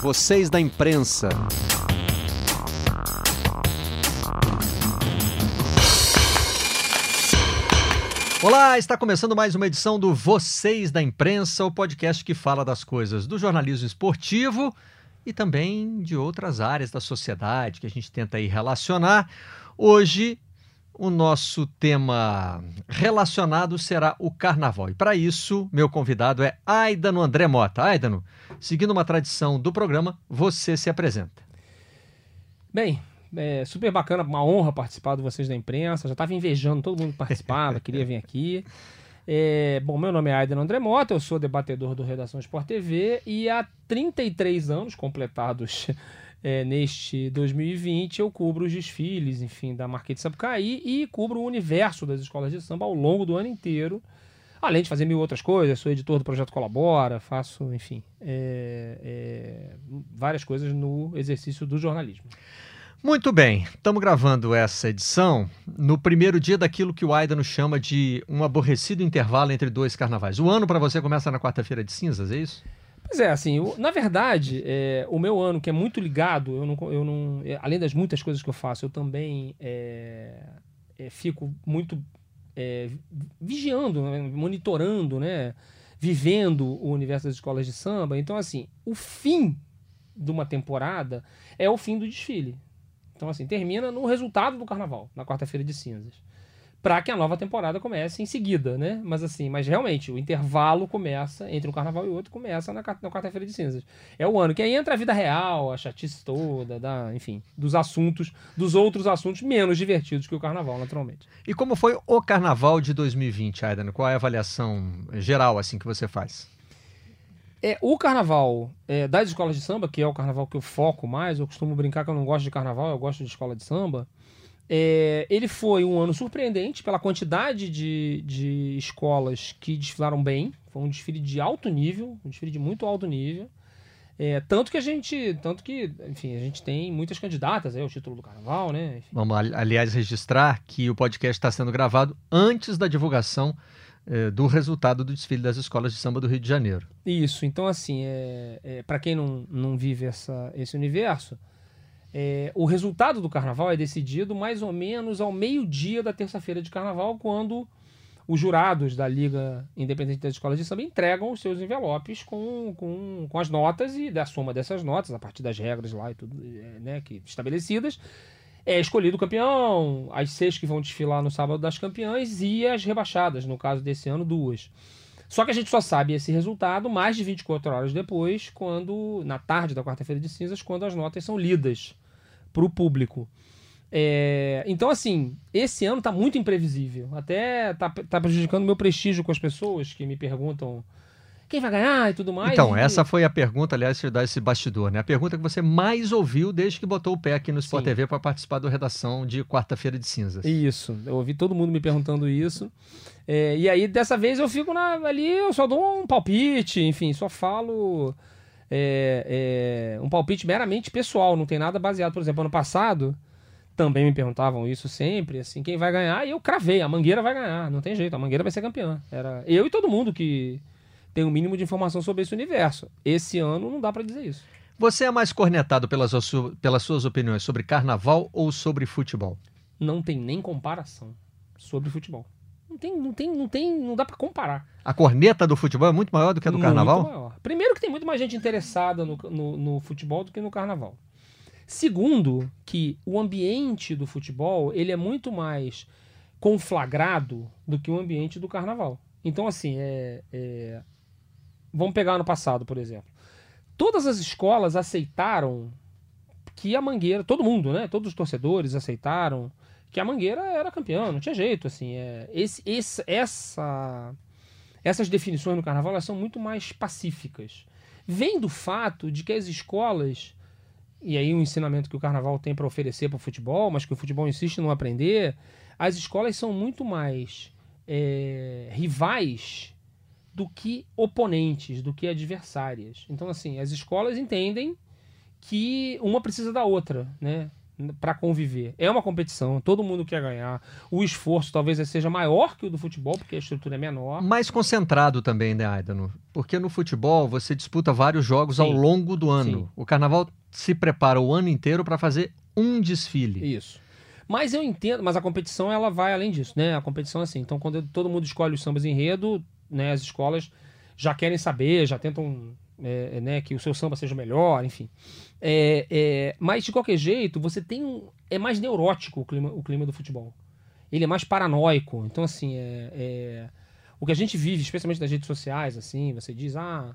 Vocês da imprensa. Olá, está começando mais uma edição do Vocês da Imprensa, o podcast que fala das coisas do jornalismo esportivo e também de outras áreas da sociedade que a gente tenta aí relacionar. Hoje, o nosso tema relacionado será o carnaval. E para isso, meu convidado é Aidano André Mota. Aidano, seguindo uma tradição do programa, você se apresenta. Bem, é super bacana, uma honra participar de vocês da imprensa. Já estava invejando todo mundo que participava, queria vir aqui. É, bom, meu nome é Aidan André Mota, eu sou debatedor do Redação Sport TV e há 33 anos completados é, neste 2020 eu cubro os desfiles, enfim, da Marquês de Sapucaí e cubro o universo das escolas de samba ao longo do ano inteiro. Além de fazer mil outras coisas, sou editor do Projeto Colabora, faço, enfim, é, é, várias coisas no exercício do jornalismo. Muito bem, estamos gravando essa edição no primeiro dia daquilo que o Aida nos chama de um aborrecido intervalo entre dois carnavais. O ano para você começa na quarta-feira de cinzas, é isso? Pois é, assim, eu, na verdade, é, o meu ano, que é muito ligado, eu não, eu não, é, além das muitas coisas que eu faço, eu também é, é fico muito é, vigiando, né, monitorando, né, vivendo o universo das escolas de samba. Então, assim, o fim de uma temporada é o fim do desfile. Então, assim, termina no resultado do carnaval, na quarta-feira de cinzas. Para que a nova temporada comece em seguida, né? Mas assim, mas realmente, o intervalo começa entre um carnaval e outro, começa na, na quarta-feira de cinzas. É o ano que aí entra a vida real, a chatice toda, da, enfim, dos assuntos, dos outros assuntos menos divertidos que o carnaval, naturalmente. E como foi o carnaval de 2020, Aidan? Qual é a avaliação geral assim que você faz? É, o carnaval é, das escolas de samba, que é o carnaval que eu foco mais, eu costumo brincar que eu não gosto de carnaval, eu gosto de escola de samba. É, ele foi um ano surpreendente pela quantidade de, de escolas que desfilaram bem. Foi um desfile de alto nível, um desfile de muito alto nível. É, tanto que a gente, tanto que, enfim, a gente tem muitas candidatas aí ao título do carnaval, né? Enfim. Vamos, aliás, registrar que o podcast está sendo gravado antes da divulgação é, do resultado do desfile das escolas de samba do Rio de Janeiro. Isso, então assim, é, é para quem não, não vive essa, esse universo, é, o resultado do carnaval é decidido mais ou menos ao meio-dia da terça-feira de carnaval, quando os jurados da Liga Independente das Escolas de Samba entregam os seus envelopes com, com, com as notas e da soma dessas notas, a partir das regras lá e tudo é, né, que, estabelecidas, é escolhido o campeão, as seis que vão desfilar no sábado das campeãs e as rebaixadas, no caso desse ano, duas. Só que a gente só sabe esse resultado mais de 24 horas depois, quando na tarde da quarta-feira de cinzas, quando as notas são lidas para o público. É, então, assim, esse ano está muito imprevisível. Até está tá prejudicando meu prestígio com as pessoas que me perguntam quem vai ganhar e tudo mais. Então, e... essa foi a pergunta, aliás, te dar esse bastidor, né? A pergunta que você mais ouviu desde que botou o pé aqui no Sport Sim. TV para participar da redação de quarta-feira de cinzas. Isso, eu ouvi todo mundo me perguntando isso. É, e aí, dessa vez, eu fico na, ali, eu só dou um palpite, enfim, só falo. É, é, um palpite meramente pessoal, não tem nada baseado. Por exemplo, ano passado também me perguntavam isso sempre, assim, quem vai ganhar? E eu cravei, a Mangueira vai ganhar, não tem jeito, a Mangueira vai ser campeã. Era eu e todo mundo que tem o um mínimo de informação sobre esse universo. Esse ano não dá para dizer isso. Você é mais cornetado pelas, pelas suas opiniões sobre carnaval ou sobre futebol? Não tem nem comparação sobre futebol. Não tem, não tem, não tem, não dá para comparar. A corneta do futebol é muito maior do que a do muito carnaval? Maior. Primeiro que tem muito mais gente interessada no, no, no futebol do que no carnaval. Segundo, que o ambiente do futebol ele é muito mais conflagrado do que o ambiente do carnaval. Então, assim, é, é, Vamos pegar no passado, por exemplo. Todas as escolas aceitaram que a Mangueira, todo mundo, né? Todos os torcedores aceitaram que a Mangueira era campeã, não tinha jeito, assim. É, esse, esse, essa, essas definições no carnaval elas são muito mais pacíficas. Vem do fato de que as escolas, e aí o ensinamento que o carnaval tem para oferecer para o futebol, mas que o futebol insiste em não aprender, as escolas são muito mais é, rivais do que oponentes, do que adversárias. Então, assim, as escolas entendem que uma precisa da outra, né? para conviver. É uma competição, todo mundo quer ganhar. O esforço talvez seja maior que o do futebol, porque a estrutura é menor. Mais concentrado também, né, Aidano? Porque no futebol você disputa vários jogos Sim. ao longo do ano. Sim. O carnaval se prepara o ano inteiro para fazer um desfile. Isso. Mas eu entendo, mas a competição ela vai além disso, né? A competição é assim. Então, quando todo mundo escolhe os sambas enredo, né, as escolas já querem saber, já tentam é, né, que o seu samba seja melhor, enfim. É, é, mas de qualquer jeito, você tem um, é mais neurótico o clima, o clima do futebol. Ele é mais paranoico. Então, assim, é, é o que a gente vive, especialmente nas redes sociais, assim, você diz, ah,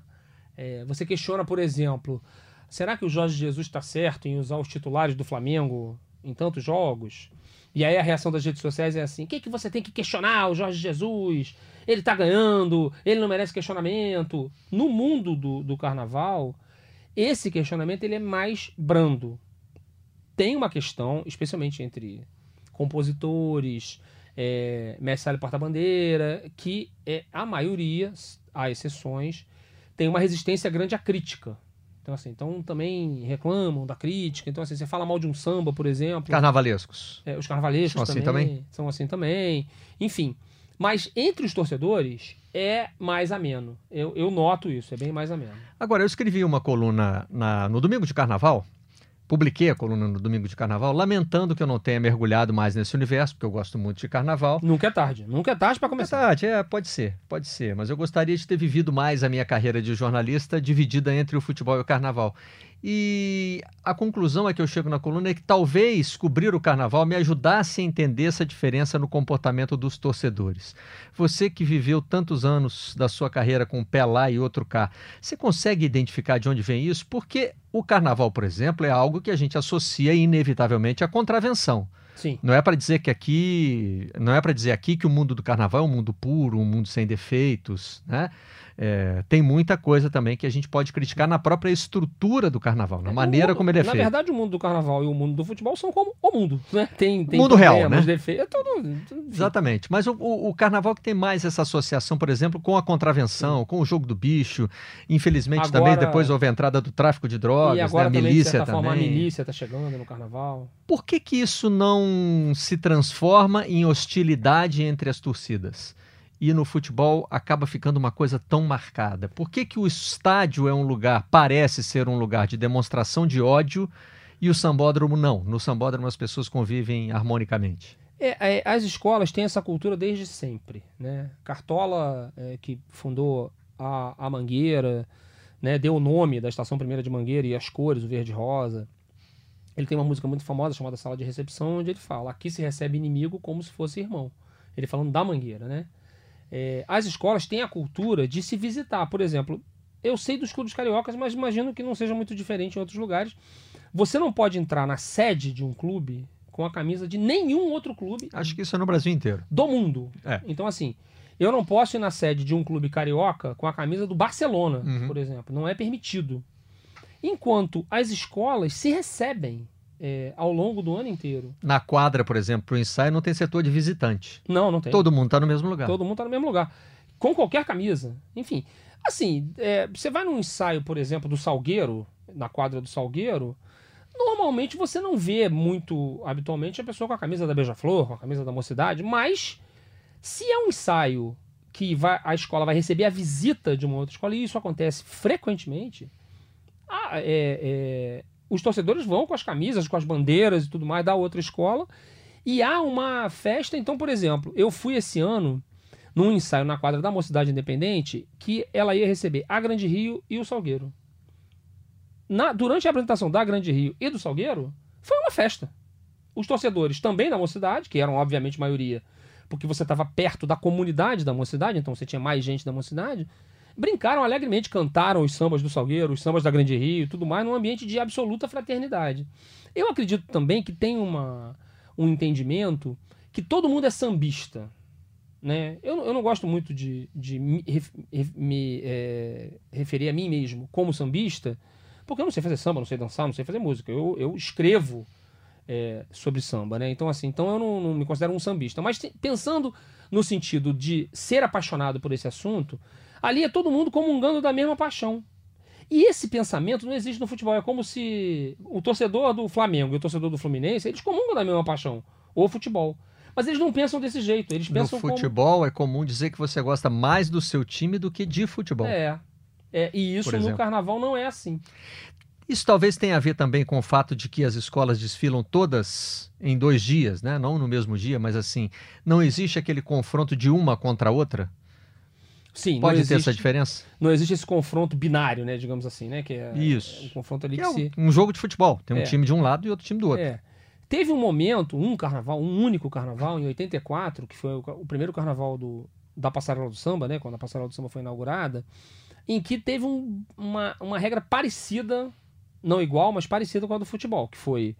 é, você questiona, por exemplo, será que o Jorge Jesus está certo em usar os titulares do Flamengo em tantos jogos? E aí a reação das redes sociais é assim: o que, que você tem que questionar o Jorge Jesus? Ele tá ganhando, ele não merece questionamento. No mundo do, do carnaval, esse questionamento ele é mais brando. Tem uma questão, especialmente entre compositores, é, mestre porta-bandeira, que é a maioria, há exceções, tem uma resistência grande à crítica. Então, assim, então também reclamam da crítica. Então, assim, você fala mal de um samba, por exemplo. Carnavalescos. É, os carnavalescos são também, assim também. São assim também. Enfim. Mas entre os torcedores é mais ameno. Eu, eu noto isso, é bem mais ameno. Agora, eu escrevi uma coluna na, no domingo de carnaval publiquei a coluna no domingo de carnaval, lamentando que eu não tenha mergulhado mais nesse universo, porque eu gosto muito de carnaval. Nunca é tarde, nunca é tarde para começar. É tarde, é, pode ser, pode ser, mas eu gostaria de ter vivido mais a minha carreira de jornalista dividida entre o futebol e o carnaval. E a conclusão a que eu chego na coluna é que talvez cobrir o carnaval me ajudasse a entender essa diferença no comportamento dos torcedores. Você que viveu tantos anos da sua carreira com um pé lá e outro cá, você consegue identificar de onde vem isso? Porque o carnaval, por exemplo, é algo que a gente associa inevitavelmente à contravenção. Sim. Não é para dizer que aqui, não é para dizer aqui que o mundo do carnaval é um mundo puro, um mundo sem defeitos, né? É, tem muita coisa também que a gente pode criticar na própria estrutura do carnaval, na é, maneira mundo, como ele é na feito. Na verdade, o mundo do carnaval e o mundo do futebol são como o mundo, né? Tem, tem mundo real, né? Defeitos, é tudo, tudo, Exatamente. Mas o, o, o, carnaval que tem mais essa associação, por exemplo, com a contravenção, Sim. com o jogo do bicho. Infelizmente agora, também depois houve a entrada do tráfico de drogas, e agora né? a milícia também. Forma, a milícia está chegando no carnaval. Por que que isso não se transforma em hostilidade entre as torcidas? e no futebol acaba ficando uma coisa tão marcada? Por que, que o estádio é um lugar, parece ser um lugar de demonstração de ódio e o sambódromo não? No sambódromo as pessoas convivem harmonicamente. É, é, as escolas têm essa cultura desde sempre. Né? Cartola, é, que fundou a, a Mangueira, né, deu o nome da Estação Primeira de Mangueira e as cores, o verde e rosa. Ele tem uma música muito famosa chamada Sala de Recepção, onde ele fala: aqui se recebe inimigo como se fosse irmão. Ele falando da Mangueira, né? É, as escolas têm a cultura de se visitar. Por exemplo, eu sei dos clubes cariocas, mas imagino que não seja muito diferente em outros lugares. Você não pode entrar na sede de um clube com a camisa de nenhum outro clube. Acho que isso é no Brasil inteiro. Do mundo. É. Então, assim, eu não posso ir na sede de um clube carioca com a camisa do Barcelona, uhum. por exemplo. Não é permitido. Enquanto as escolas se recebem é, ao longo do ano inteiro. Na quadra, por exemplo, para o ensaio não tem setor de visitante. Não, não tem. Todo mundo está no mesmo lugar. Todo mundo está no mesmo lugar. Com qualquer camisa. Enfim, assim, é, você vai num ensaio, por exemplo, do Salgueiro, na quadra do Salgueiro, normalmente você não vê muito habitualmente a pessoa com a camisa da Beija-Flor, com a camisa da Mocidade, mas se é um ensaio que vai, a escola vai receber a visita de uma outra escola, e isso acontece frequentemente, ah, é, é, os torcedores vão com as camisas, com as bandeiras e tudo mais da outra escola. E há uma festa. Então, por exemplo, eu fui esse ano num ensaio na quadra da Mocidade Independente que ela ia receber a Grande Rio e o Salgueiro. Na, durante a apresentação da Grande Rio e do Salgueiro, foi uma festa. Os torcedores também da Mocidade, que eram obviamente maioria, porque você estava perto da comunidade da Mocidade, então você tinha mais gente da Mocidade, brincaram alegremente, cantaram os sambas do Salgueiro, os sambas da Grande Rio tudo mais, num ambiente de absoluta fraternidade. Eu acredito também que tem uma, um entendimento que todo mundo é sambista. Né? Eu, eu não gosto muito de, de me, me é, referir a mim mesmo como sambista, porque eu não sei fazer samba, não sei dançar, não sei fazer música. Eu, eu escrevo é, sobre samba, né? Então, assim, então eu não, não me considero um sambista. Mas pensando no sentido de ser apaixonado por esse assunto, Ali é todo mundo comungando da mesma paixão. E esse pensamento não existe no futebol. É como se o torcedor do Flamengo e o torcedor do Fluminense, eles comungam da mesma paixão, o futebol. Mas eles não pensam desse jeito. Eles pensam no futebol como... é comum dizer que você gosta mais do seu time do que de futebol. É. é e isso no carnaval não é assim. Isso talvez tenha a ver também com o fato de que as escolas desfilam todas em dois dias, né? Não no mesmo dia, mas assim, não existe aquele confronto de uma contra a outra. Sim, pode existe, ter essa diferença. Não existe esse confronto binário, né? Digamos assim, né? Que é, Isso. É um confronto ali que, que é se... um jogo de futebol. Tem um é. time de um lado e outro time do outro. É. Teve um momento, um carnaval, um único carnaval, em 84, que foi o, o primeiro carnaval do, da Passarela do Samba, né? Quando a Passarela do Samba foi inaugurada, em que teve um, uma, uma regra parecida não igual, mas parecida com a do futebol, que foi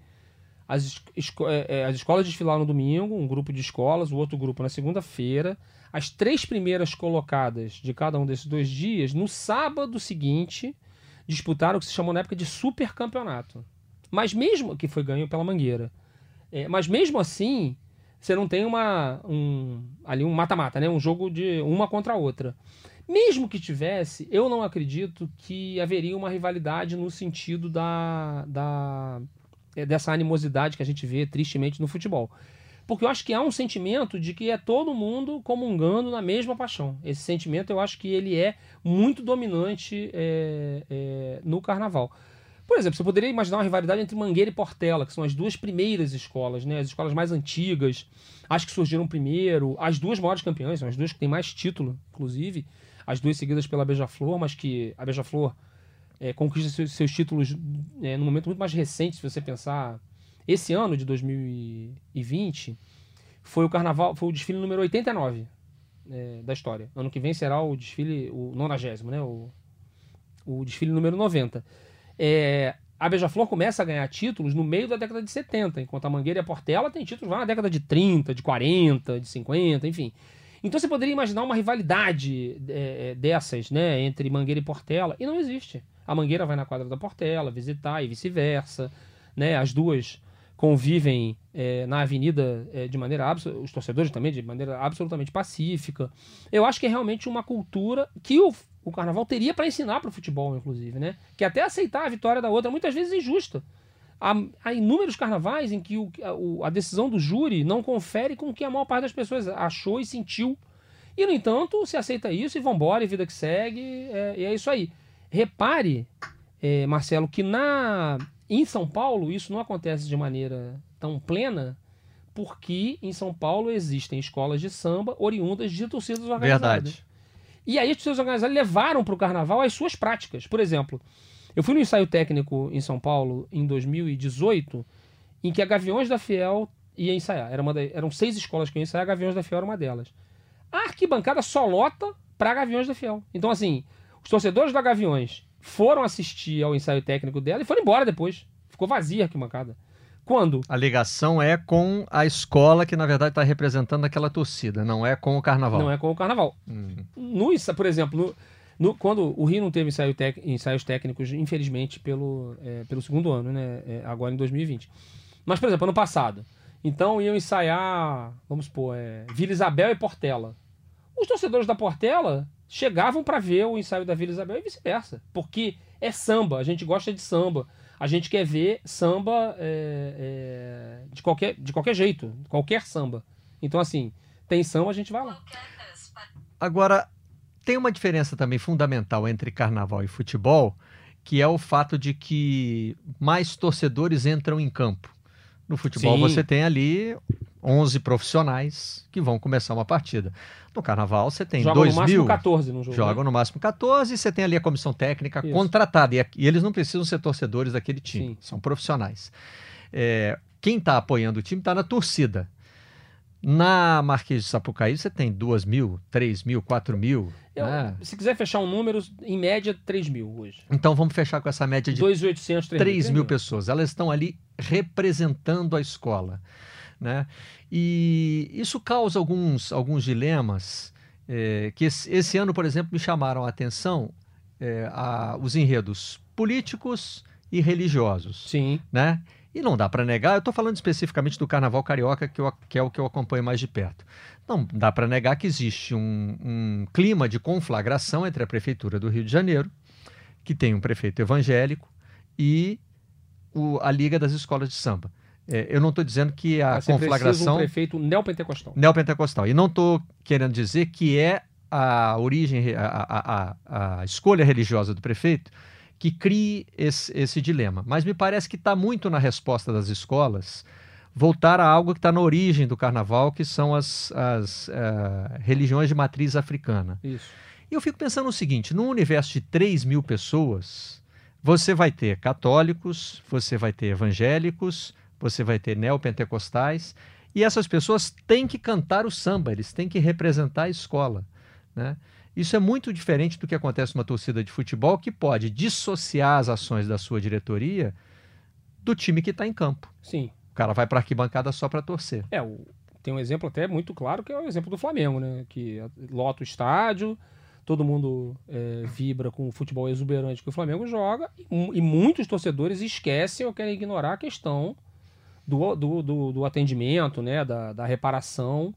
as, esco é, é, as escolas desfilaram no domingo, um grupo de escolas, o outro grupo na segunda-feira. As três primeiras colocadas de cada um desses dois dias, no sábado seguinte, disputaram o que se chamou na época de super campeonato. Mas mesmo que foi ganho pela Mangueira. É, mas mesmo assim, você não tem uma um, ali um mata-mata, né? Um jogo de uma contra a outra. Mesmo que tivesse, eu não acredito que haveria uma rivalidade no sentido da, da dessa animosidade que a gente vê tristemente no futebol. Porque eu acho que há um sentimento de que é todo mundo comungando na mesma paixão. Esse sentimento eu acho que ele é muito dominante é, é, no carnaval. Por exemplo, você poderia imaginar uma rivalidade entre Mangueira e Portela, que são as duas primeiras escolas, né? as escolas mais antigas, as que surgiram primeiro, as duas maiores campeãs, são as duas que têm mais título, inclusive as duas seguidas pela Beija-Flor, mas que a Beija-Flor é, conquista seus, seus títulos é, num momento muito mais recente, se você pensar. Esse ano de 2020 foi o carnaval, foi o desfile número 89 é, da história. Ano que vem será o desfile, o 90, né? O, o desfile número 90. É, a Beija-Flor começa a ganhar títulos no meio da década de 70, enquanto a Mangueira e a Portela têm títulos lá na década de 30, de 40, de 50, enfim. Então você poderia imaginar uma rivalidade é, é, dessas, né, entre Mangueira e Portela, e não existe. A Mangueira vai na quadra da Portela visitar e vice-versa, né? As duas convivem é, na avenida é, de maneira os torcedores também de maneira absolutamente pacífica. Eu acho que é realmente uma cultura que o, o carnaval teria para ensinar para o futebol, inclusive, né? Que até aceitar a vitória da outra muitas vezes é injusta. Há, há inúmeros carnavais em que o, a, a, decisão do júri não confere com o que a maior parte das pessoas achou e sentiu. E, no entanto, se aceita isso e vambora, e vida que segue, é, e é isso aí. Repare, é, Marcelo, que na em São Paulo isso não acontece de maneira tão plena, porque em São Paulo existem escolas de samba oriundas de torcidas organizadas. Verdade. E aí as torcidas organizadas levaram para o carnaval as suas práticas. Por exemplo, eu fui no ensaio técnico em São Paulo em 2018, em que a Gaviões da Fiel ia ensaiar. Era da, eram seis escolas que iam ensaiar, a Gaviões da Fiel era uma delas. A arquibancada só lota para Gaviões da Fiel. Então, assim, os torcedores da Gaviões foram assistir ao ensaio técnico dela e foram embora depois. Ficou vazia a arquibancada. Quando? A ligação é com a escola que, na verdade, está representando aquela torcida, não é com o carnaval. Não é com o carnaval. Hum. No, por exemplo, no, no, quando o Rio não teve ensaio tec, ensaios técnicos, infelizmente, pelo, é, pelo segundo ano, né? É, agora em 2020. Mas, por exemplo, ano passado. Então iam ensaiar, vamos supor, é, Vila Isabel e Portela. Os torcedores da Portela chegavam para ver o ensaio da Vila Isabel e vice-versa. Porque é samba, a gente gosta de samba. A gente quer ver samba é, é, de, qualquer, de qualquer jeito, qualquer samba. Então, assim, tem samba, a gente vai lá. Agora, tem uma diferença também fundamental entre carnaval e futebol, que é o fato de que mais torcedores entram em campo. No futebol Sim. você tem ali 11 profissionais que vão começar uma partida. No carnaval você tem Jogam 2 no máximo 14 no jogo. Jogam né? no máximo 14 e você tem ali a comissão técnica Isso. contratada. E, e, eles não precisam ser torcedores daquele time, Sim. são profissionais. É, quem está apoiando o time está na torcida. Na Marquês de Sapucaí você tem 2 mil, 3 mil, 4 mil. Eu, né? Se quiser fechar um número, em média 3 mil hoje. Então vamos fechar com essa média de 2.800, 3, 3 mil, mil pessoas. Elas estão ali representando a escola. Né? E isso causa alguns, alguns dilemas é, que esse, esse, ano, por exemplo, me chamaram a atenção é, a, os enredos políticos e religiosos. Sim. Né? E não dá para negar, eu estou falando especificamente do Carnaval Carioca, que, eu, que, é o que eu acompanho mais de perto. Não dá para negar que existe um, um clima de conflagração entre a Prefeitura do Rio de Janeiro, que tem um prefeito evangélico e o, a Liga das Escolas de Samba. É, eu não estou dizendo que a Você precisa conflagração um prefeito neopentecostal. neopentecostal. E não estou querendo dizer que é a origem, a, a, a, a escolha religiosa do prefeito que crie esse, esse dilema. Mas me parece que está muito na resposta das escolas voltar a algo que está na origem do carnaval, que são as, as uh, religiões de matriz africana. Isso. E eu fico pensando o seguinte: num universo de 3 mil pessoas, você vai ter católicos, você vai ter evangélicos, você vai ter neopentecostais, e essas pessoas têm que cantar o samba, eles têm que representar a escola. Né? Isso é muito diferente do que acontece numa torcida de futebol, que pode dissociar as ações da sua diretoria do time que está em campo. Sim. O cara vai para a arquibancada só para torcer. É, o, tem um exemplo até muito claro que é o exemplo do Flamengo, né? Que lota o estádio, todo mundo é, vibra com o futebol exuberante que o Flamengo joga, e, e, muitos torcedores esquecem ou querem ignorar a questão do, do, do, do atendimento, né? Da, da reparação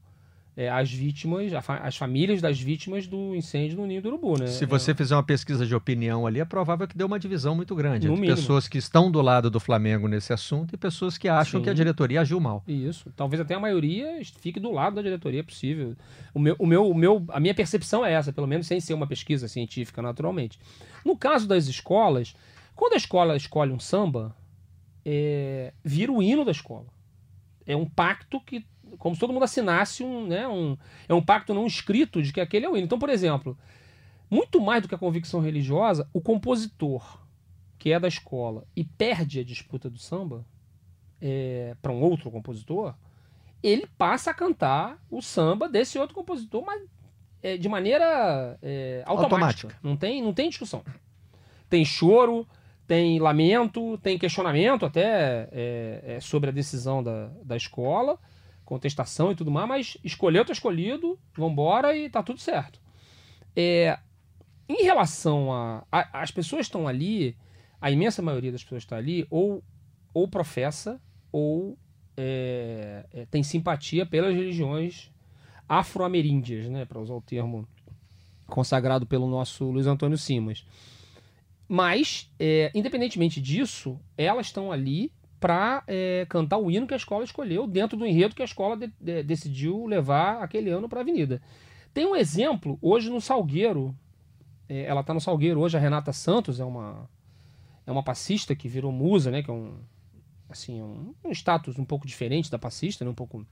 é, as vítimas, as famílias das vítimas do incêndio no Ninho do Urubu, né? Se você é... fizer uma pesquisa de opinião ali, é provável que dê uma divisão muito grande no entre mínimo. pessoas que estão do lado do Flamengo nesse assunto e pessoas que acham Sim. que a diretoria agiu mal. Isso. Talvez até a maioria fique do lado da diretoria possível. O meu, o meu, o meu, a minha percepção é essa, pelo menos sem ser uma pesquisa científica, naturalmente. No caso das escolas, quando a escola escolhe um samba, é, vira o hino da escola. É um pacto que como se todo mundo assinasse um, né, um, é um pacto não escrito de que aquele é o hino. Então, por exemplo, muito mais do que a convicção religiosa, o compositor que é da escola e perde a disputa do samba é, para um outro compositor, ele passa a cantar o samba desse outro compositor, mas é, de maneira é, automática. Automática. Não tem, não tem discussão. Tem choro, tem lamento, tem questionamento até é, é, sobre a decisão da, da escola contestação e tudo mais, mas escolheu, tá escolhido, vambora e tá tudo certo. É, em relação a, a As pessoas estão ali, a imensa maioria das pessoas está ali, ou, ou professa, ou é, é, tem simpatia pelas religiões afro-ameríndias, né, para usar o termo consagrado pelo nosso Luiz Antônio Simas. Mas, é, independentemente disso, elas estão ali para é, cantar o hino que a escola escolheu dentro do enredo que a escola de, de, decidiu levar aquele ano para a avenida. Tem um exemplo hoje no Salgueiro. É, ela está no Salgueiro hoje. A Renata Santos é uma é uma passista que virou musa, né? Que é um assim um, um status um pouco diferente da passista, né, um pouco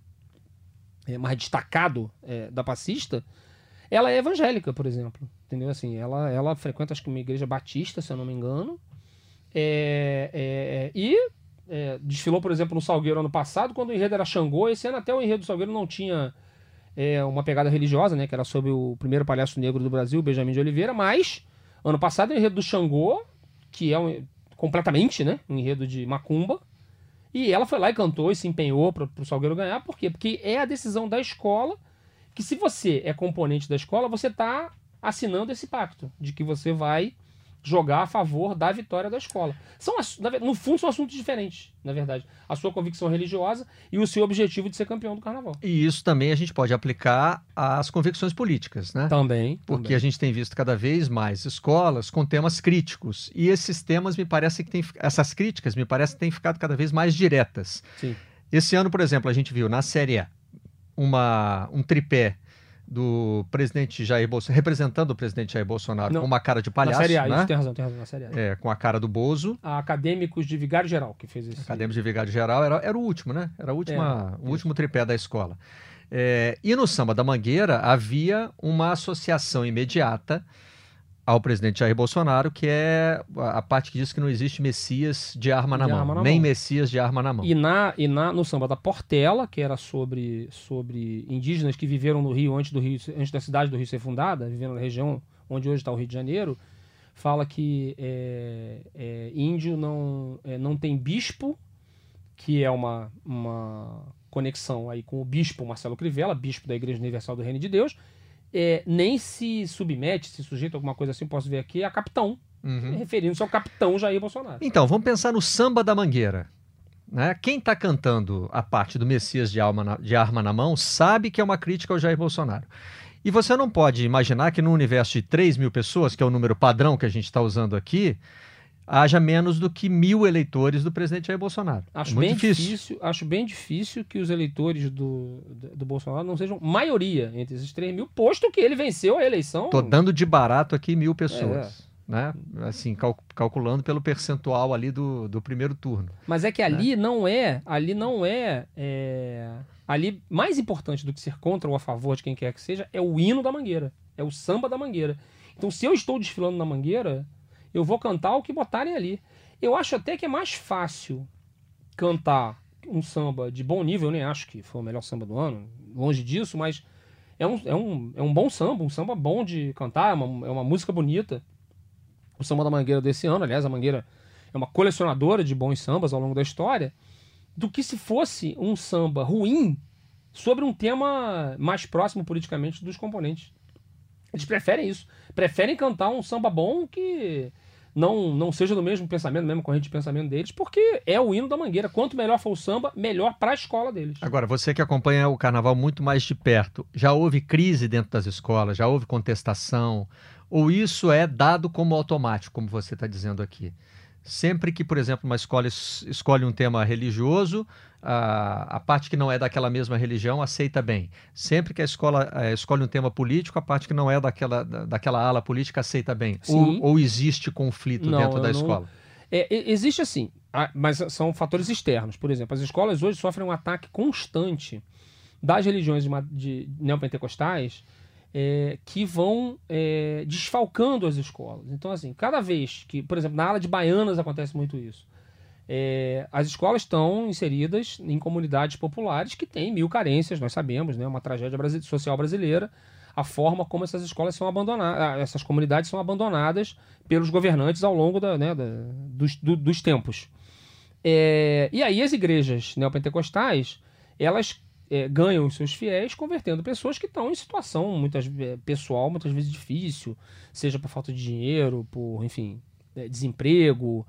é, mais destacado é, da passista. Ela é evangélica, por exemplo, entendeu? Assim, ela ela frequenta acho que uma igreja batista, se eu não me engano. É, é, e é, desfilou, por exemplo, no Salgueiro ano passado, quando o enredo era Xangô. Esse ano até o enredo do Salgueiro não tinha é, uma pegada religiosa, né? Que era sobre o primeiro palhaço negro do Brasil, Benjamin de Oliveira. Mas, ano passado, o enredo do Xangô, que é um, completamente, né? Um enredo de macumba. E ela foi lá e cantou e se empenhou para o Salgueiro ganhar. Por quê? Porque é a decisão da escola que se você é componente da escola, você está assinando esse pacto de que você vai jogar a favor da vitória da escola. São, no fundo, são assuntos diferentes, na verdade. A sua convicção religiosa e o seu objetivo de ser campeão do carnaval. E isso também a gente pode aplicar às convicções políticas, né? Também. Porque também. a gente tem visto cada vez mais escolas com temas críticos. E esses temas me parece que tem. Essas críticas me parece que têm ficado cada vez mais diretas. Sim. Esse ano, por exemplo, a gente viu na Série A uma, um tripé do presidente Jair Bolsonaro, representando o presidente Jair Bolsonaro Não, com uma cara de palhaço, na série A, né? isso tem razão, tem razão, na série A. É, com a cara do Bozo. A Acadêmicos de Vigário Geral que fez isso. Acadêmicos de Vigário Geral era, era o último, né? Era o, última, É, o último tripé da escola. É, e no Samba da Mangueira havia uma associação imediata ao presidente Jair Bolsonaro, que é a, parte que diz que não existe Messias de arma na De mão, arma na nem mão. Messias de arma na mão. E, na, e na, no samba da Portela, que era sobre, sobre indígenas que viveram no Rio antes, do Rio antes da cidade do Rio ser fundada, vivendo na região onde hoje está o Rio de Janeiro, fala que é, é, índio não, é, não tem bispo, que é uma, uma conexão aí com o bispo Marcelo Crivella, bispo da Igreja Universal do Reino de Deus, é, nem se submete, se sujeita a alguma coisa assim, posso ver aqui, a capitão, Uhum. referindo-se ao capitão Jair Bolsonaro. Então, vamos pensar no Samba da Mangueira. Né? Quem está cantando a parte do Messias de, na- de arma na mão sabe que é uma crítica ao Jair Bolsonaro. E você não pode imaginar que no universo de 3 mil pessoas, que é o número padrão que a gente está usando aqui, haja menos do que mil eleitores do presidente Jair Bolsonaro. Acho é bem difícil. difícil. Acho bem difícil que os eleitores do, do, Bolsonaro não sejam maioria entre esses 3 mil, posto que ele venceu a eleição. Tô dando de barato aqui mil pessoas. É. Né? Assim, cal calculando pelo percentual ali do, do primeiro turno. Mas é que né? ali não é, ali não é, é, ali mais importante do que ser contra ou a favor de quem quer que seja é o hino da Mangueira, é o samba da Mangueira. Então, se eu estou desfilando na Mangueira, eu vou cantar o que botarem ali. Eu acho até que é mais fácil cantar um samba de bom nível, eu nem acho que foi o melhor samba do ano, longe disso, mas é um, é um, é um bom samba, um samba bom de cantar, é uma, é uma música bonita. O samba da Mangueira desse ano, aliás, a Mangueira é uma colecionadora de bons sambas ao longo da história, do que se fosse um samba ruim sobre um tema mais próximo politicamente dos componentes. Eles preferem isso. Preferem cantar um samba bom que não, não seja do mesmo pensamento, mesmo corrente de pensamento deles, porque é o hino da Mangueira. Quanto melhor for o samba, melhor para a escola deles. Agora, você que acompanha o carnaval muito mais de perto, já houve crise dentro das escolas, já houve contestação, ou isso é dado como automático, como você está dizendo aqui? Sempre que, por exemplo, uma escola escolhe um tema religioso, a, a parte que não é daquela mesma religião aceita bem. Sempre que a escola é, escolhe um tema político, a parte que não é daquela, daquela ala política aceita bem. Ou, ou, existe conflito não, dentro da não... escola? É, existe assim, mas são fatores externos. Por exemplo, as escolas hoje sofrem um ataque constante das religiões de, de neopentecostais é, que vão é, desfalcando as escolas. Então, assim, cada vez que, por exemplo, na ala de baianas acontece muito isso. É, as escolas estão inseridas em comunidades populares que têm mil carências, nós sabemos, né? Uma tragédia social brasileira. A forma como essas escolas são abandonadas, essas comunidades são abandonadas pelos governantes ao longo da, né, da, dos, do, dos tempos. É, e aí as igrejas neopentecostais, elas é, ganham os seus fiéis convertendo pessoas que estão em situação muitas é, pessoal muitas vezes difícil seja por falta de dinheiro por enfim é, desemprego.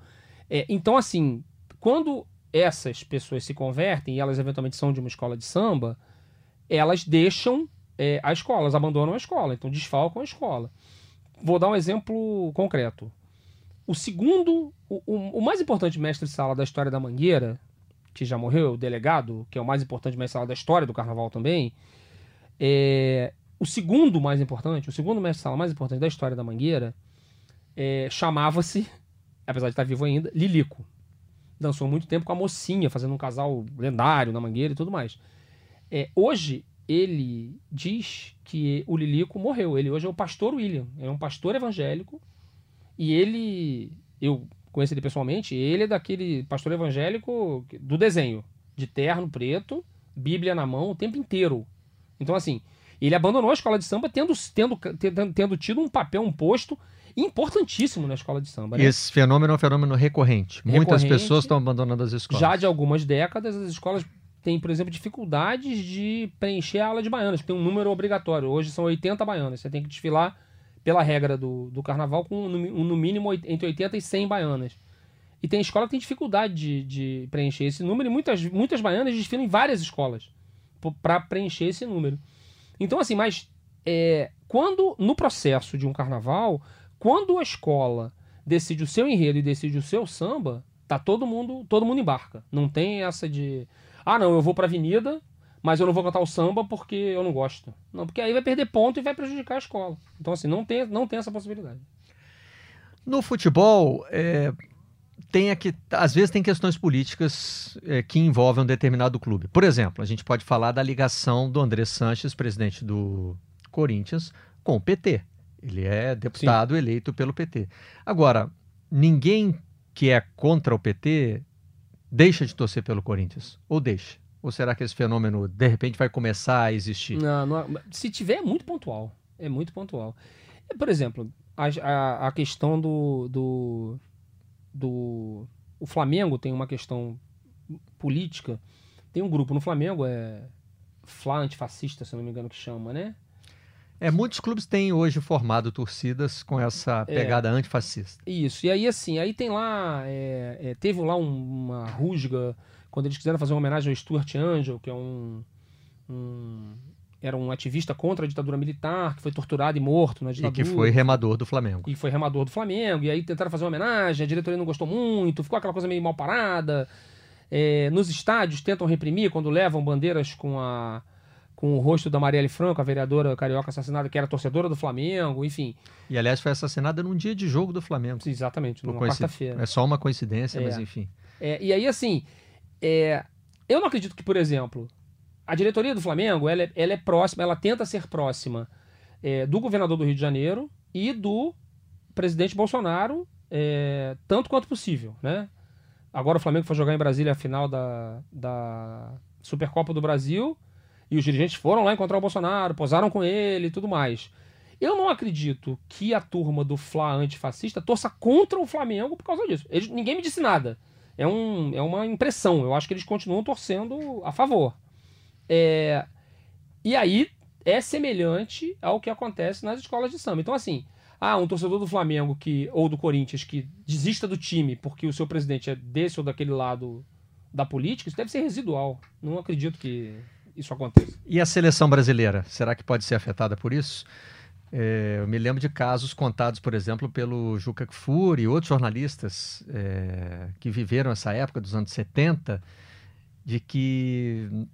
É, então assim quando essas pessoas se convertem e elas eventualmente são de uma escola de samba elas deixam é, a escola elas abandonam a escola então desfalcam a escola. Vou dar um exemplo concreto. O segundo o, o, o mais importante mestre de sala da história da Mangueira que já morreu, o delegado, que é o mais importante mestre da história do carnaval também. É, o segundo mais importante, o segundo mestre sala mais importante da história da Mangueira, é, chamava-se, apesar de estar vivo ainda, Lilico. Dançou muito tempo com a mocinha, fazendo um casal lendário na Mangueira e tudo mais. É, hoje, ele diz que o Lilico morreu. Ele hoje é o pastor William. É um pastor evangélico. E ele. Eu conheço ele pessoalmente, ele é daquele pastor evangélico do desenho, de terno preto, Bíblia na mão o tempo inteiro. Então, assim, ele abandonou a escola de samba tendo, tendo, tendo, tendo tido um papel, um posto importantíssimo na escola de samba. Né? Esse fenômeno é um fenômeno recorrente. recorrente. Muitas pessoas estão abandonando as escolas. Já de algumas décadas, as escolas têm, por exemplo, dificuldades de preencher a aula de baianas, que tem um número obrigatório. Hoje são 80 baianas. Você tem que desfilar pela regra do, do carnaval, com um, no mínimo entre 80 e 100 baianas. E tem escola que tem dificuldade de, de preencher esse número, e muitas, muitas baianas desfilam em várias escolas para preencher esse número. Então, assim, mas é, quando, no processo de um carnaval, quando a escola decide o seu enredo e decide o seu samba, tá todo mundo, todo mundo embarca. Não tem essa de, ah, não, eu vou pra avenida mas eu não vou cantar o samba porque eu não gosto. Não, porque aí vai perder ponto e vai prejudicar a escola. Então, assim, não tem, não tem essa possibilidade. No futebol, é, tem aqui, às vezes tem questões políticas é, que envolvem um determinado clube. Por exemplo, a gente pode falar da ligação do André Sanches, presidente do Corinthians, com o PT. Ele é deputado Sim. eleito pelo PT. Agora, ninguém que é contra o PT deixa de torcer pelo Corinthians. Ou deixa? Ou será que esse fenômeno de repente vai começar a existir? Não, não se tiver é muito pontual. É muito pontual. Por exemplo, a, a, a questão do, do, do. O Flamengo tem uma questão política. Tem um grupo no Flamengo, é. Flá antifascista, se não me engano, que chama, né? É, muitos clubes têm hoje formado torcidas com essa é. pegada é, antifascista. Isso, e aí assim, aí tem lá, é, é, teve lá um, uma rusga quando eles quiseram fazer uma homenagem ao Stuart Angel, que é um, um era um ativista contra a ditadura militar, que foi torturado e morto na E ditadura. que foi remador do Flamengo. E foi remador do Flamengo, e aí tentaram fazer uma homenagem, a diretoria não gostou muito, ficou aquela coisa meio mal parada. É, nos estádios tentam reprimir quando levam bandeiras com a com o rosto da Marielle Franco, a vereadora carioca assassinada, que era torcedora do Flamengo, enfim. E aliás foi assassinada num dia de jogo do Flamengo. Exatamente, numa quarta-feira. É só uma coincidência, É. mas enfim. É, e aí, assim, é, eu não acredito que, por exemplo, a diretoria do Flamengo, ela é, ela é próxima, ela tenta ser próxima é, do governador do Rio de Janeiro e do presidente Bolsonaro, é, tanto quanto possível, né? Agora o Flamengo foi jogar em Brasília a final da, da Supercopa do Brasil e os dirigentes foram lá encontrar o Bolsonaro, posaram com ele e tudo mais. Eu não acredito que a turma do Fla antifascista torça contra o Flamengo por causa disso. Eles, ninguém me disse nada. É, um, é uma impressão. Eu acho que eles continuam torcendo a favor. É, e aí é semelhante ao que acontece nas escolas de samba. Então, assim, ah, um torcedor do Flamengo que, ou do Corinthians que desista do time porque o seu presidente é desse ou daquele lado da política, isso deve ser residual. Não acredito que isso aconteça. E a seleção brasileira, será que pode ser afetada por isso? É, eu me lembro de casos contados, por exemplo, pelo Juca Kfouri e outros jornalistas é, que viveram essa época dos anos 70, de que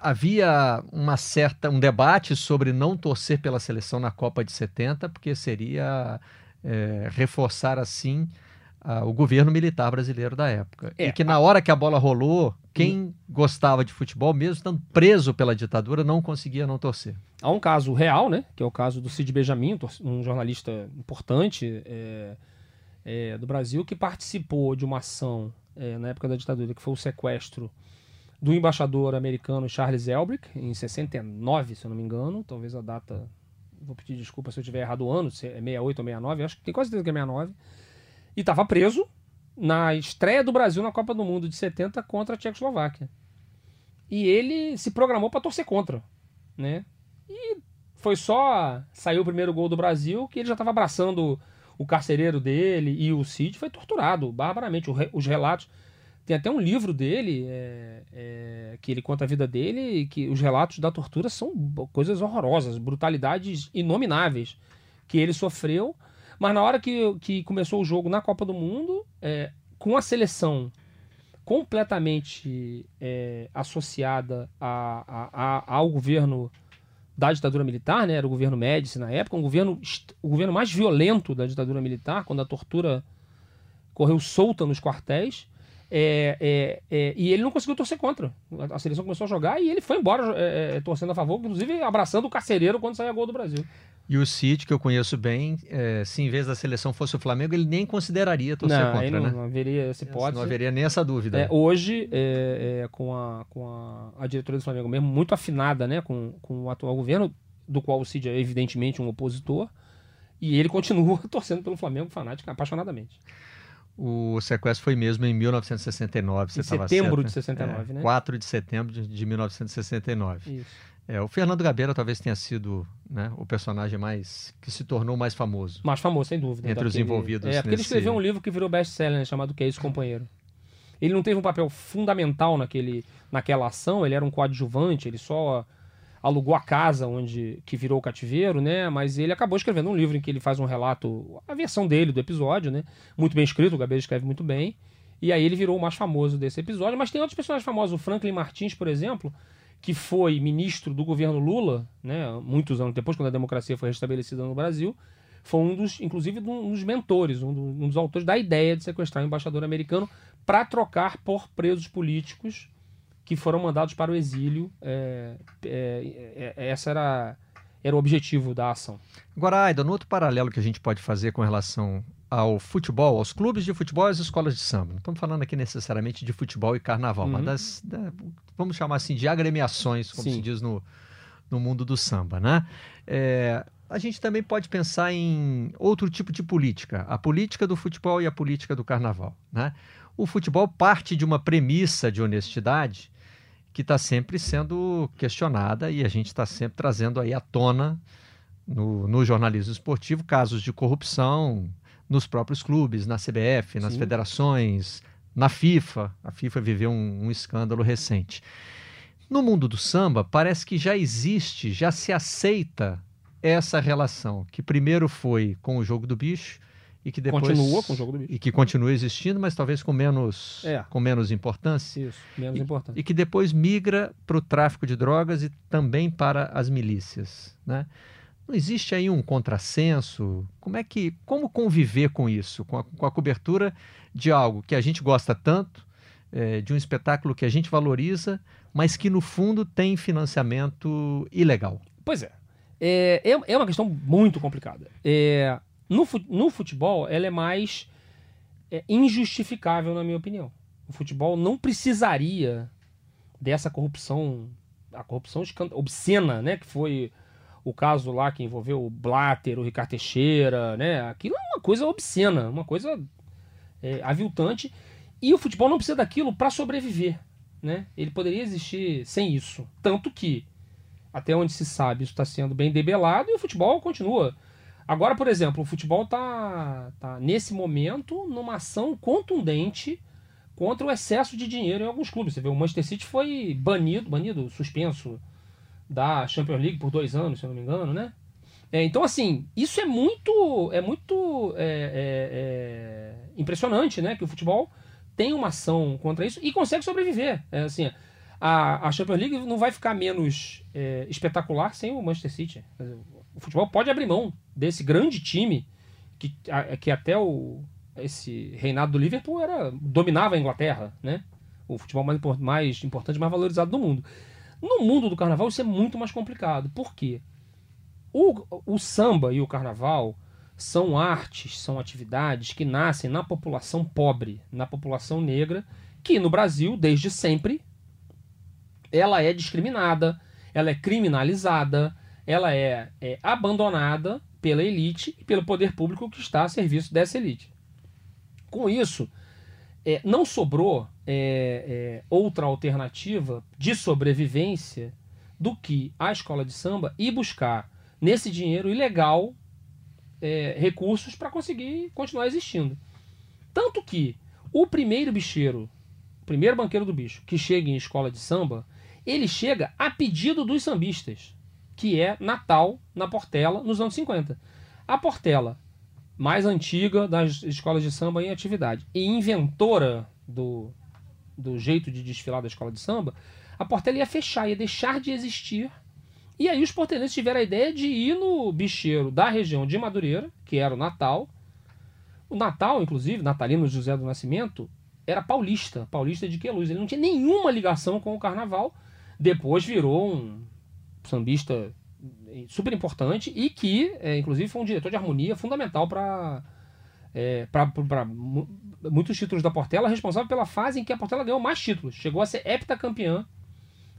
havia uma certa um debate sobre não torcer pela seleção na Copa de 70, porque seria é, reforçar assim o governo militar brasileiro da época. É, e que na hora que a bola rolou, quem gostava de futebol, mesmo estando preso pela ditadura, não conseguia não torcer. Há um caso real, né? Que é o caso do Cid Benjamin, um um jornalista importante é, é, do Brasil, que participou de uma ação é, na época da ditadura, que foi o sequestro do embaixador americano Charles Elbrick, em 69, se eu não me engano. Talvez a data. Vou pedir desculpa se eu tiver errado o ano, se é 68 ou 69, acho que tem quase certeza que é 69. E estava preso na estreia do Brasil na Copa do Mundo de 70 contra a Tchecoslováquia. E ele se programou para torcer contra, né? E foi só sair o primeiro gol do Brasil que ele já estava abraçando o carcereiro dele e o Cid foi torturado barbaramente. Os relatos. Tem até um livro dele é, é, que ele conta a vida dele e que os relatos da tortura são coisas horrorosas, brutalidades inomináveis que ele sofreu. Mas na hora que, que começou o jogo na Copa do Mundo, é, com a seleção completamente é, associada a- a- a- ao governo da ditadura militar, né? Era o governo Médici na época, um governo, o governo mais violento da ditadura militar, quando a tortura correu solta nos quartéis. É, é, é, e ele não conseguiu torcer contra. A, a seleção começou a jogar e ele foi embora é, é, torcendo a favor, inclusive abraçando o carcereiro quando saía gol do Brasil. E o Cid, que eu conheço bem, é, se em vez da seleção fosse o Flamengo, ele nem consideraria torcer não, contra, não, né? não haveria essa hipótese. Não haveria nem essa dúvida. É, hoje, é, é, com, a, com a, a diretoria do Flamengo mesmo, muito afinada né, com, com o atual governo, do qual o Cid é evidentemente um opositor, e ele continua torcendo pelo Flamengo fanático, apaixonadamente. O sequestro foi mesmo em 1969. Você Em estava setembro certo, de 69, é, né? 4 de setembro de, de 1969. Isso. É, o Fernando Gabeira talvez tenha sido né, o personagem mais que se tornou mais famoso. Mais famoso, sem dúvida. Entre os envolvidos É, porque ele nesse- escreveu um livro que virou best-seller, né, chamado Que é Isso, Companheiro. Ele não teve um papel fundamental naquele, naquela ação, ele era um coadjuvante, ele só alugou a casa onde que virou o cativeiro, né? Mas ele acabou escrevendo um livro em que ele faz um relato, a versão dele do episódio, né? Muito bem escrito, o Gabeira escreve muito bem. E aí ele virou o mais famoso desse episódio, mas tem outros personagens famosos, o Franklin Martins, por exemplo, que foi ministro do governo Lula, né, muitos anos depois, quando a democracia foi restabelecida no Brasil, foi um dos, inclusive, um dos mentores, um, um dos autores da ideia de sequestrar o embaixador americano para trocar por presos políticos que foram mandados para o exílio. É, é, é, essa era, era o objetivo da ação. Agora, Aida, no outro paralelo que a gente pode fazer com relação ao futebol, aos clubes de futebol e às escolas de samba. Não estamos falando aqui necessariamente de futebol e carnaval, Uhum. mas das, da- vamos chamar assim, de agremiações, como Sim. se diz no, no mundo do samba, né? É, a gente também pode pensar em outro tipo de política, a política do futebol e a política do carnaval, né? O futebol parte de uma premissa de honestidade que está sempre sendo questionada e a gente está sempre trazendo aí à tona no, no jornalismo esportivo casos de corrupção nos próprios clubes, na CBF, nas Sim. federações, na FIFA. A FIFA viveu um, um escândalo recente. No mundo do samba, parece que já existe, já se aceita essa relação, que primeiro foi com o jogo do bicho e que depois Continua com o jogo do bicho. e que continua existindo, mas talvez com menos É. com menos importância Isso, menos importante. e que depois migra para o tráfico de drogas e também para as milícias, né? Não existe aí um contrassenso? Como é que como conviver com isso, com a, com a cobertura de algo que a gente gosta tanto, eh, de um espetáculo que a gente valoriza, mas que no fundo tem financiamento ilegal? Pois é. É, é, é uma questão muito complicada. É, no, no futebol, ela é mais é, injustificável, na minha opinião. O futebol não precisaria dessa corrupção, a corrupção obscena, né? Que foi o caso lá que envolveu o Blatter, o Ricardo Teixeira, né? Aquilo é uma coisa obscena, uma coisa é, aviltante. E o futebol não precisa daquilo para sobreviver, né? Ele poderia existir sem isso. Tanto que até onde se sabe, isso está sendo bem debelado e o futebol continua. Agora, por exemplo, o futebol está tá, nesse momento numa ação contundente contra o excesso de dinheiro em alguns clubes. Você vê, o Manchester City foi banido, banido, suspenso da Champions League por dois anos, se eu não me engano, né? É, então, assim, isso é muito, é muito é, é, é, impressionante, né? Que o futebol tem uma ação contra isso e consegue sobreviver. É, assim, a, a Champions League não vai ficar menos é, espetacular sem o Manchester City. O futebol pode abrir mão desse grande time que, a- que até o, esse reinado do Liverpool era, dominava a Inglaterra, né? O futebol mais, mais importante, mais valorizado do mundo. No mundo do carnaval isso é muito mais complicado. Por quê? O, o samba e o carnaval são artes, são atividades que nascem na população pobre, na população negra, que no Brasil, desde sempre, ela é discriminada, ela é criminalizada, ela é, é abandonada pela elite e pelo poder público que está a serviço dessa elite. Com isso, é, não sobrou é, é, outra alternativa de sobrevivência do que a escola de samba ir buscar nesse dinheiro ilegal é, recursos para conseguir continuar existindo. Tanto que o primeiro bicheiro, o primeiro banqueiro do bicho que chega em escola de samba, ele chega a pedido dos sambistas, que é Natal na Portela nos anos 50. A Portela, mais antiga das escolas de samba em atividade e inventora do, do jeito de desfilar da escola de samba, a Portela ia fechar, ia deixar de existir. E aí os portelenses tiveram a ideia de ir no bicheiro da região de Madureira, que era o Natal. O Natal, inclusive, Natalino José do Nascimento, era paulista, paulista de Queluz. Ele não tinha nenhuma ligação com o carnaval. Depois virou um sambista super importante e que, é, inclusive, foi um diretor de harmonia fundamental para é, muitos títulos da Portela, responsável pela fase em que a Portela ganhou mais títulos. Chegou a ser heptacampeã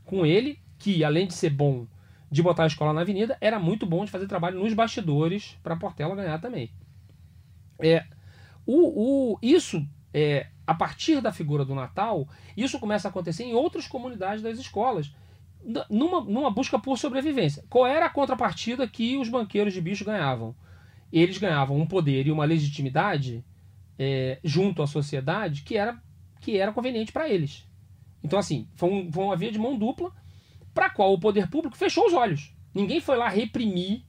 com ele, que além de ser bom de botar a escola na avenida, era muito bom de fazer trabalho nos bastidores para a Portela ganhar também. É, o, o, isso, é, a partir da figura do Natal, isso começa a acontecer em outras comunidades das escolas, numa, numa busca por sobrevivência. Qual era a contrapartida que os banqueiros de bicho ganhavam? Eles ganhavam um poder e uma legitimidade é, junto à sociedade que era, que era conveniente para eles. Então, assim, foi, um, foi uma via de mão dupla para a qual o poder público fechou os olhos. Ninguém foi lá reprimir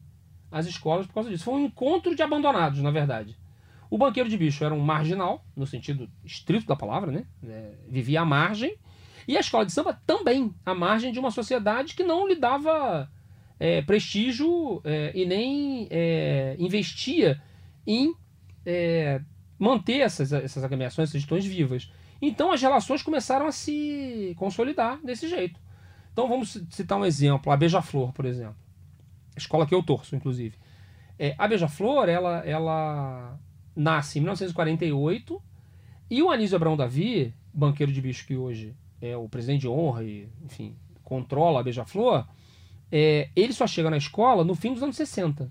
as escolas por causa disso. Foi um encontro de abandonados, na verdade. O banqueiro de bicho era um marginal, no sentido estrito da palavra, né? É, vivia à margem. E a escola de samba também, à margem de uma sociedade que não lhe dava é, prestígio é, e nem é, investia em é, manter essas, essas agremiações, essas gestões vivas. Então as relações começaram a se consolidar desse jeito. Então vamos citar um exemplo, a Beija-Flor, por exemplo. Escola que eu torço, inclusive. É, a Beija-Flor, ela, ela nasce em 1948 e o Anísio Abrão Davi, banqueiro de bicho que hoje é o presidente de honra e, enfim, controla a Beija-Flor, é, ele só chega na escola no fim dos anos 60.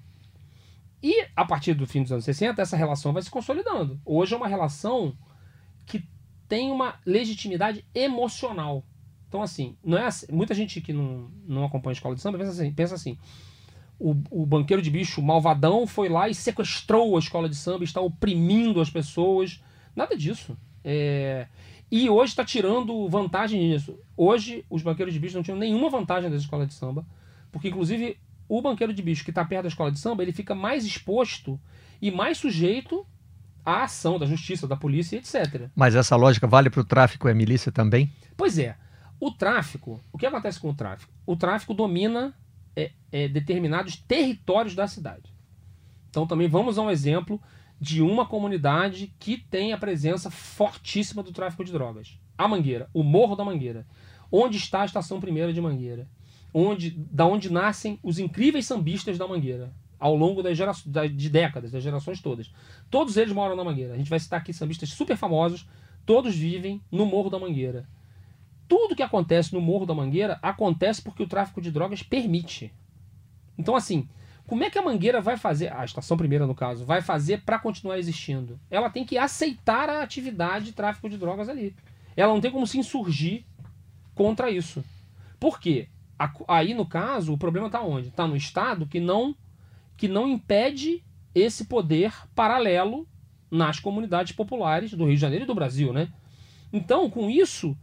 E a partir do fim dos anos 60, essa relação vai se consolidando. Hoje é uma relação que tem uma legitimidade emocional. Então, assim, não é assim- muita gente que não, não acompanha a escola de samba pensa assim, pensa assim o, o banqueiro de bicho malvadão foi lá e sequestrou a escola de samba, está oprimindo as pessoas. Nada disso. É, E hoje está tirando vantagem nisso. Hoje, os banqueiros de bicho não tinham nenhuma vantagem das escolas de samba, porque, inclusive, o banqueiro de bicho que está perto da escola de samba, ele fica mais exposto e mais sujeito à ação da justiça, da polícia, etc. Mas essa lógica vale para o tráfico e a milícia também? Pois é. O tráfico, o que acontece com o tráfico? O tráfico domina é, é, determinados territórios da cidade. Então também vamos a um exemplo de uma comunidade que tem a presença fortíssima do tráfico de drogas. A Mangueira, o Morro da Mangueira. Onde está a estação primeira de Mangueira? Onde, da onde nascem os incríveis sambistas da Mangueira, ao longo das gerações, de décadas, das gerações todas. Todos eles moram na Mangueira. A gente vai citar aqui sambistas super famosos, todos vivem no Morro da Mangueira. Tudo que acontece no Morro da Mangueira acontece porque o tráfico de drogas permite. Então, assim, como é que a Mangueira vai fazer, a estação primeira no caso, vai fazer para continuar existindo? Ela tem que aceitar a atividade de tráfico de drogas ali. Ela não tem como se insurgir contra isso. Por quê? Aí, no caso, o problema está onde? Está no Estado que não, que não impede esse poder paralelo nas comunidades populares do Rio de Janeiro e do Brasil, né? Então, com isso,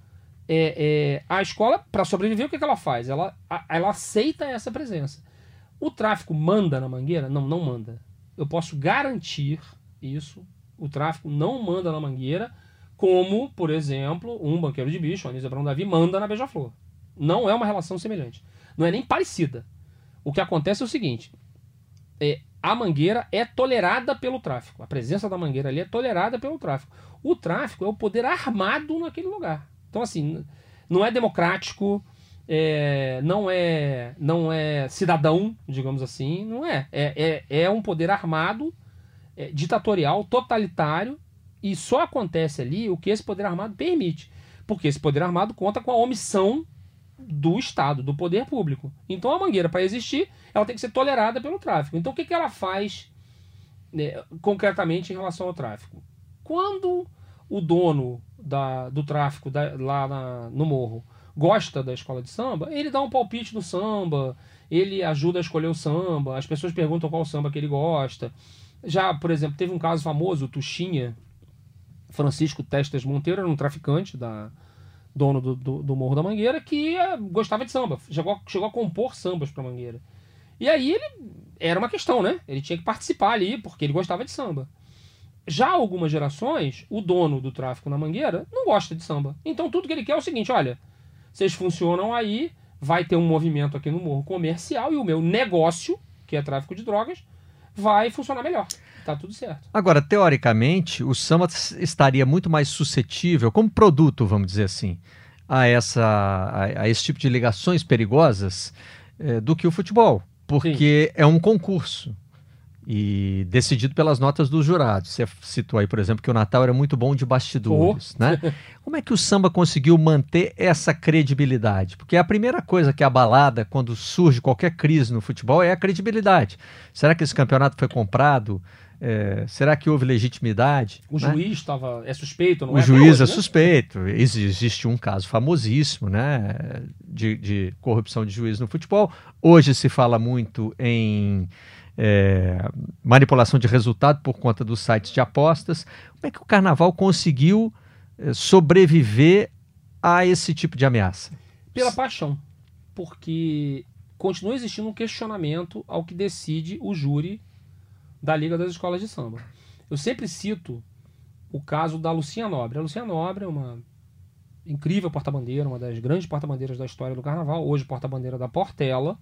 é, é, a escola, para sobreviver, o que, que ela faz? Ela, a, ela aceita essa presença. O tráfico manda na mangueira? Não, não manda. Eu posso garantir isso. O tráfico não manda na mangueira, como, por exemplo, um banqueiro de bicho, a Anísio Abrão Davi, manda na Beija-Flor. Não é uma relação semelhante. Não é nem parecida. O que acontece é o seguinte: é, a mangueira é tolerada pelo tráfico. A presença da mangueira ali é tolerada pelo tráfico. O tráfico é o poder armado naquele lugar. Então, assim, não é democrático, é, não é não é cidadão, digamos assim, não é. É, é, é um poder armado, é, ditatorial, totalitário, e só acontece ali o que esse poder armado permite. Porque esse poder armado conta com a omissão do Estado, do poder público. Então a mangueira, para existir, ela tem que ser tolerada pelo tráfico. Então o que, que ela faz né, concretamente em relação ao tráfico? Quando o dono da, do tráfico da, lá na, no morro gosta da escola de samba, ele dá um palpite no samba, ele ajuda a escolher o samba, as pessoas perguntam qual samba que ele gosta. Já, por exemplo, teve um caso famoso, o Tuxinha, Francisco Testas Monteiro, era um traficante da dono do, do, do Morro da Mangueira, que eh, gostava de samba, chegou, chegou a compor sambas para Mangueira. E aí ele era uma questão, né? Ele tinha que participar ali porque ele gostava de samba. Já algumas gerações, o dono do tráfico na Mangueira não gosta de samba. Então tudo que ele quer é o seguinte, olha, vocês funcionam aí, vai ter um movimento aqui no morro comercial e o meu negócio, que é tráfico de drogas, vai funcionar melhor. Tá tudo certo. Agora, teoricamente, o samba estaria muito mais suscetível, como produto, vamos dizer assim, a, essa, a, a esse tipo de ligações perigosas é, do que o futebol. Porque Sim. é um concurso e decidido pelas notas dos jurados. Você citou aí, por exemplo, que o Natal era muito bom de bastidores, oh. né? Como é que o samba conseguiu manter essa credibilidade? Porque a primeira coisa que é abalada quando surge qualquer crise no futebol é a credibilidade. Será que esse campeonato foi comprado? É, será que houve legitimidade? O né? juiz estava é suspeito, não o é? O juiz hoje, é né? suspeito. Existe um caso famosíssimo, né, de, de corrupção de juiz no futebol. Hoje se fala muito em é, manipulação de resultado por conta dos sites de apostas. Como é que o carnaval conseguiu é, sobreviver a esse tipo de ameaça? Pela paixão. Porque continua existindo um questionamento ao que decide o júri da Liga das Escolas de Samba. Eu sempre cito o caso da Lucinha Nobre. A Lucinha Nobre é uma incrível porta-bandeira, uma das grandes porta-bandeiras da história do carnaval, hoje porta-bandeira da Portela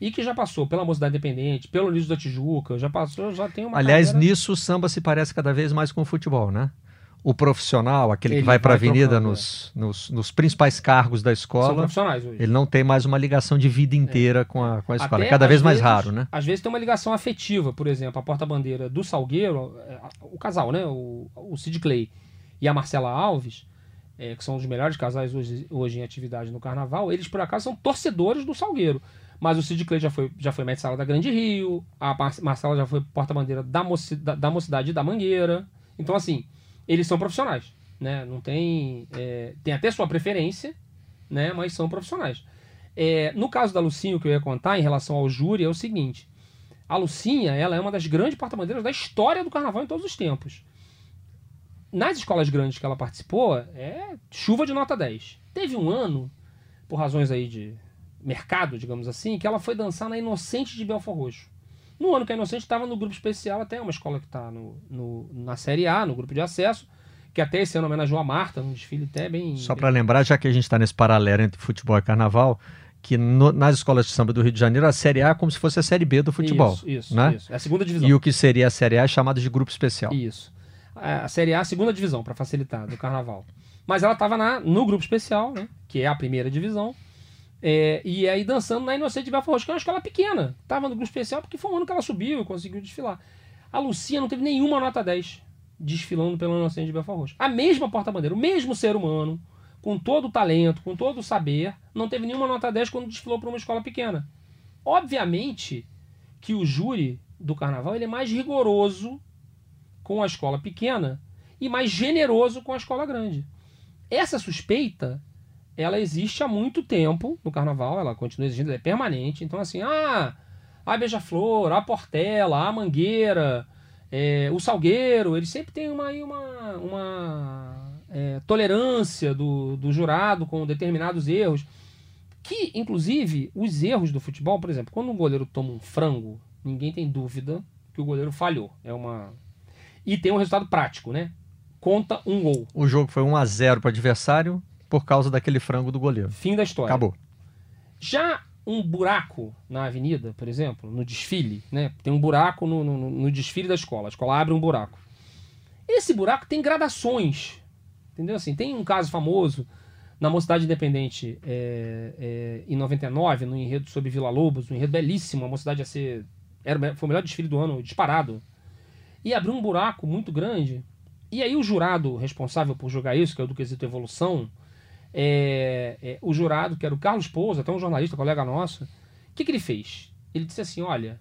e que já passou pela Mocidade Independente, pelo Niso da Tijuca, já passou, já tem uma Aliás, carreira... nisso o samba se parece cada vez mais com o futebol, né? O profissional, aquele ele que vai para a avenida nos, é. nos, nos, principais cargos da escola, São profissionais hoje. ele não tem mais uma ligação de vida inteira é. com, a, com a escola. Até, é cada vez mais raro, né? Às vezes tem uma ligação afetiva, por exemplo, a porta-bandeira do Salgueiro, é, o casal, né? O, o Sid Clay e a Marcela Alves, é, que são os melhores casais hoje, hoje em atividade no carnaval, eles por acaso são torcedores do Salgueiro. Mas o Sid Clay já foi, já foi mestre sala da Grande Rio, a Marcela já foi porta-bandeira da, moci, da, da, mocidade da Mangueira. Então, assim, eles são profissionais. Né? Não tem. É, tem até sua preferência, né? mas são profissionais. É, no caso da Lucinha, o que eu ia contar em relação ao júri é o seguinte: a Lucinha ela é uma das grandes porta-bandeiras da história do carnaval em todos os tempos. nas escolas grandes que ela participou, é chuva de nota 10. Teve um ano, por razões aí de mercado, digamos assim, que ela foi dançar na Inocente de Belfort Roxo. No ano que a Inocente estava no grupo especial, até uma escola que está no, no, na Série A, no grupo de acesso, que até esse ano homenageou a Marta, num desfile até bem. Só para lembrar, já que a gente está nesse paralelo entre futebol e carnaval, que no, nas escolas de samba do Rio de Janeiro, a Série A é como se fosse a Série B do futebol. Isso, isso, né? isso. É a segunda divisão. E o que seria a Série A é chamada de grupo especial. Isso. A Série A, é a segunda divisão, para facilitar, do carnaval. Mas ela estava no grupo especial, né? Que é a primeira divisão. É, e aí dançando na Inocente Belfort que é uma escola pequena. Tava no grupo especial porque foi um ano que ela subiu e conseguiu desfilar. A Lucia não teve nenhuma nota 10 desfilando pela Inocente Belfort. A mesma porta-bandeira, o mesmo ser humano, com todo o talento, com todo o saber, não teve nenhuma nota 10 quando desfilou para uma escola pequena. Obviamente que o júri do carnaval ele é mais rigoroso com a escola pequena e mais generoso com a escola grande. Essa suspeita ela existe há muito tempo no carnaval, ela continua existindo, ela é permanente. Então, assim, ah, a Beija-Flor, a Portela, a Mangueira, é, o Salgueiro, eles sempre têm uma, uma, uma é, tolerância do, do jurado com determinados erros. Que, inclusive, os erros do futebol, por exemplo, quando um goleiro toma um frango, ninguém tem dúvida que o goleiro falhou. É uma. E tem um resultado prático, né? Conta um gol. O jogo foi 1 a 0 para o adversário, por causa daquele frango do goleiro. Fim da história. Acabou. Já um buraco na avenida, por exemplo, no desfile, né? Tem um buraco no, no, no, desfile da escola. A escola abre um buraco. Esse buraco tem gradações. Entendeu? Assim, tem um caso famoso na Mocidade Independente é, é, em 99, no enredo sobre Vila Lobos, um enredo belíssimo. A Mocidade ia ser. Era, foi o melhor desfile do ano, disparado. E abriu um buraco muito grande. E aí o jurado responsável por jogar isso, que é o do quesito evolução, é, é, o jurado, que era o Carlos Pouso, até um jornalista, colega nosso, o que, que ele fez? Ele disse assim: olha,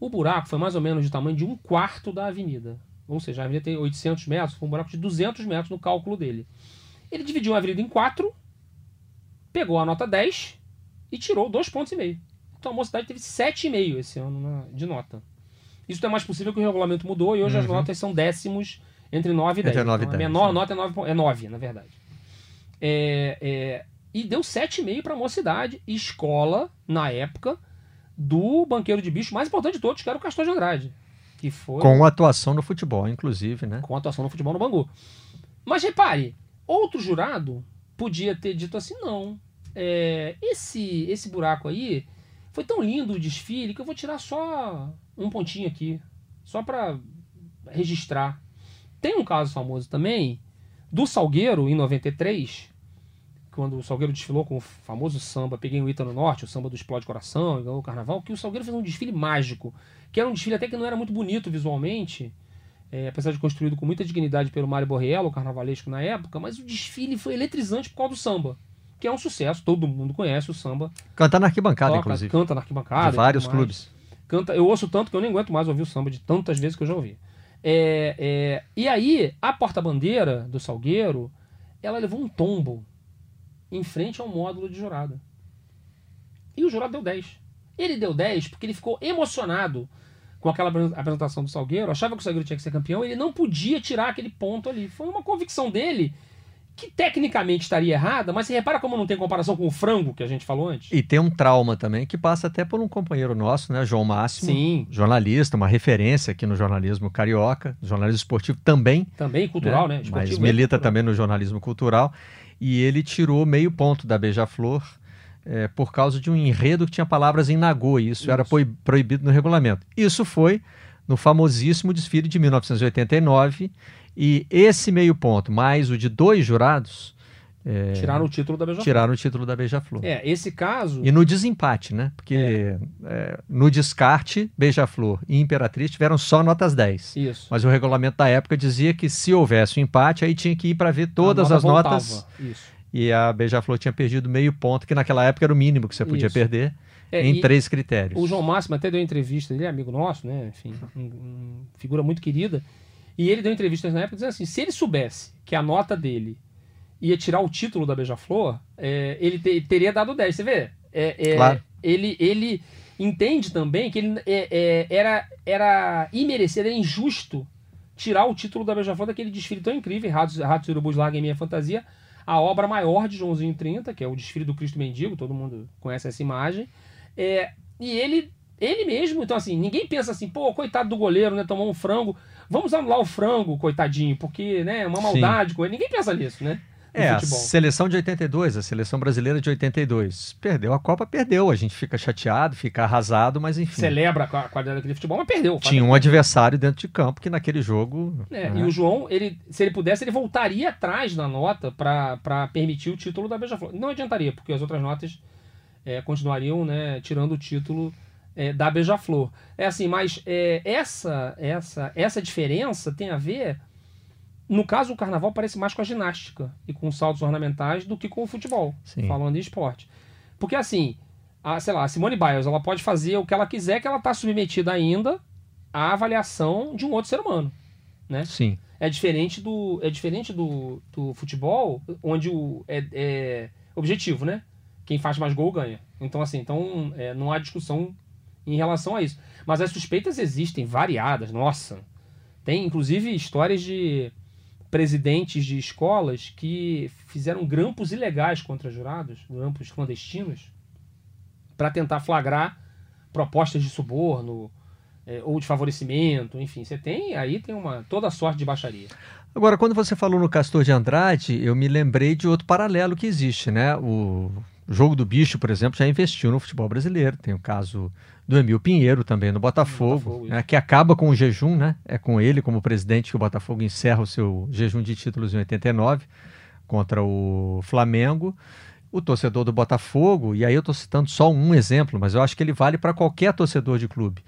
o buraco foi mais ou menos do tamanho de um quarto da avenida. Ou seja, a avenida tem 800 metros, foi um buraco de 200 metros no cálculo dele. Ele dividiu a avenida em quatro, pegou a nota 10 e tirou dois pontos e meio. Então a mocidade teve 7,5 esse ano na, de nota. Isso é mais possível que o regulamento mudou e hoje uhum. as notas são décimos entre 9 e 10. Entre 9 então, e 10, a menor sim. nota é 9, é 9, na verdade. É, é, e deu 7,5 para a mocidade, escola, na época, do banqueiro de bicho mais importante de todos, que era o Castor de Andrade. Que foi... Com atuação no futebol, inclusive, né? Com atuação no futebol no Bangu. Mas repare, outro jurado podia ter dito assim: não, é, esse, esse buraco aí foi tão lindo o desfile que eu vou tirar só um pontinho aqui, só para registrar. Tem um caso famoso também do Salgueiro, em 93, quando o Salgueiro desfilou com o famoso samba Peguei o Ita no Norte, o samba do Explode Coração, ganhou o Carnaval, que o Salgueiro fez um desfile mágico, que era um desfile até que não era muito bonito visualmente, é, apesar de construído com muita dignidade pelo Mário Borriello, o carnavalesco na época, mas o desfile foi eletrizante por causa do samba, que é um sucesso, todo mundo conhece o samba. Canta na arquibancada, Toca, inclusive. Canta na arquibancada. De vários clubes. Canta, eu ouço tanto que eu nem aguento mais ouvir o samba de tantas vezes que eu já ouvi. É, é, e aí, a porta-bandeira do Salgueiro, ela levou um tombo em frente ao módulo de jurado. E o jurado deu 10. Ele deu 10 porque ele ficou emocionado com aquela apresentação do Salgueiro, achava que o Salgueiro tinha que ser campeão, ele não podia tirar aquele ponto ali. Foi uma convicção dele que tecnicamente estaria errada, mas você repara como não tem comparação com o frango que a gente falou antes? E tem um trauma também que passa até por um companheiro nosso, né, João Máximo, Sim. jornalista, uma referência aqui no jornalismo carioca, jornalismo esportivo também. Também cultural, né? né? Mas milita também no jornalismo cultural e ele tirou meio ponto da Beija-Flor é, por causa de um enredo que tinha palavras em Nagô, e isso, isso. era proibido no regulamento. Isso foi no famosíssimo desfile de 1989, e esse meio ponto, mais o de dois jurados. É, tiraram o título da Beija-Flor. Tiraram o título da Beija-Flor. É, esse caso. E no desempate, né? Porque é. É, no descarte, Beija-Flor e Imperatriz tiveram só notas 10. Isso. Mas o regulamento da época dizia que se houvesse um empate, aí tinha que ir para ver todas as voltava. notas. Isso. E a Beija-Flor tinha perdido meio ponto, que naquela época era o mínimo que você podia Isso. perder. É, em três critérios. O João Máximo até deu entrevista, ele é amigo nosso, né? Enfim, um, um, figura muito querida. E ele deu entrevistas na época dizendo assim: se ele soubesse que a nota dele ia tirar o título da Beija-Flor, é, ele te, teria dado 10. Você vê? É, é, claro. ele, ele entende também que ele é, é, era, era imerecido, era injusto tirar o título da Beija-Flor daquele desfile tão incrível, Ratos, Ratos e Urubus Larga em Minha Fantasia, a obra maior de Joãozinho 30, que é o desfile do Cristo Mendigo, todo mundo conhece essa imagem. É, e ele, ele mesmo, então assim, ninguém pensa assim, pô, coitado do goleiro, né, tomou um frango, vamos anular o frango, coitadinho, porque, né, é uma maldade Sim. com ele. Ninguém pensa nisso, né? É, a seleção de 82, a seleção brasileira de 82. Perdeu a Copa, perdeu. A gente fica chateado, fica arrasado, mas enfim. Celebra a qualidade daquele futebol, mas perdeu. Tinha um adversário dentro de campo que naquele jogo. É, né? E o João, ele, se ele pudesse, ele voltaria atrás na nota para permitir o título da Beija-Flor. Não adiantaria, porque as outras notas é, continuariam né, tirando o título é, da Beija-Flor. É assim, mas é, essa, essa, essa diferença tem a ver no caso, o carnaval parece mais com a ginástica e com saltos ornamentais do que com o futebol, Sim. falando em esporte. Porque assim, a, sei lá, a Simone Biles, ela pode fazer o que ela quiser, que ela está submetida ainda à avaliação de um outro ser humano, né? Sim. É diferente do, é diferente do, do futebol, onde o é, é objetivo, né? Quem faz mais gol ganha. Então assim, então é, não há discussão em relação a isso. Mas as suspeitas existem variadas, nossa. Tem inclusive histórias de presidentes de escolas que fizeram grampos ilegais contra jurados, grampos clandestinos, para tentar flagrar propostas de suborno é, ou de favorecimento, enfim, você tem aí tem uma toda sorte de baixaria. Agora, quando você falou no Castor de Andrade, eu me lembrei de outro paralelo que existe, né? O jogo do bicho, por exemplo, já investiu no futebol brasileiro. Tem o caso do Emil Pinheiro também no Botafogo, Botafogo né, que acaba com o jejum, né? É com ele como presidente que o Botafogo encerra o seu jejum de títulos em 89 contra o Flamengo. O torcedor do Botafogo, e aí eu estou citando só um exemplo, mas eu acho que ele vale para qualquer torcedor de clube.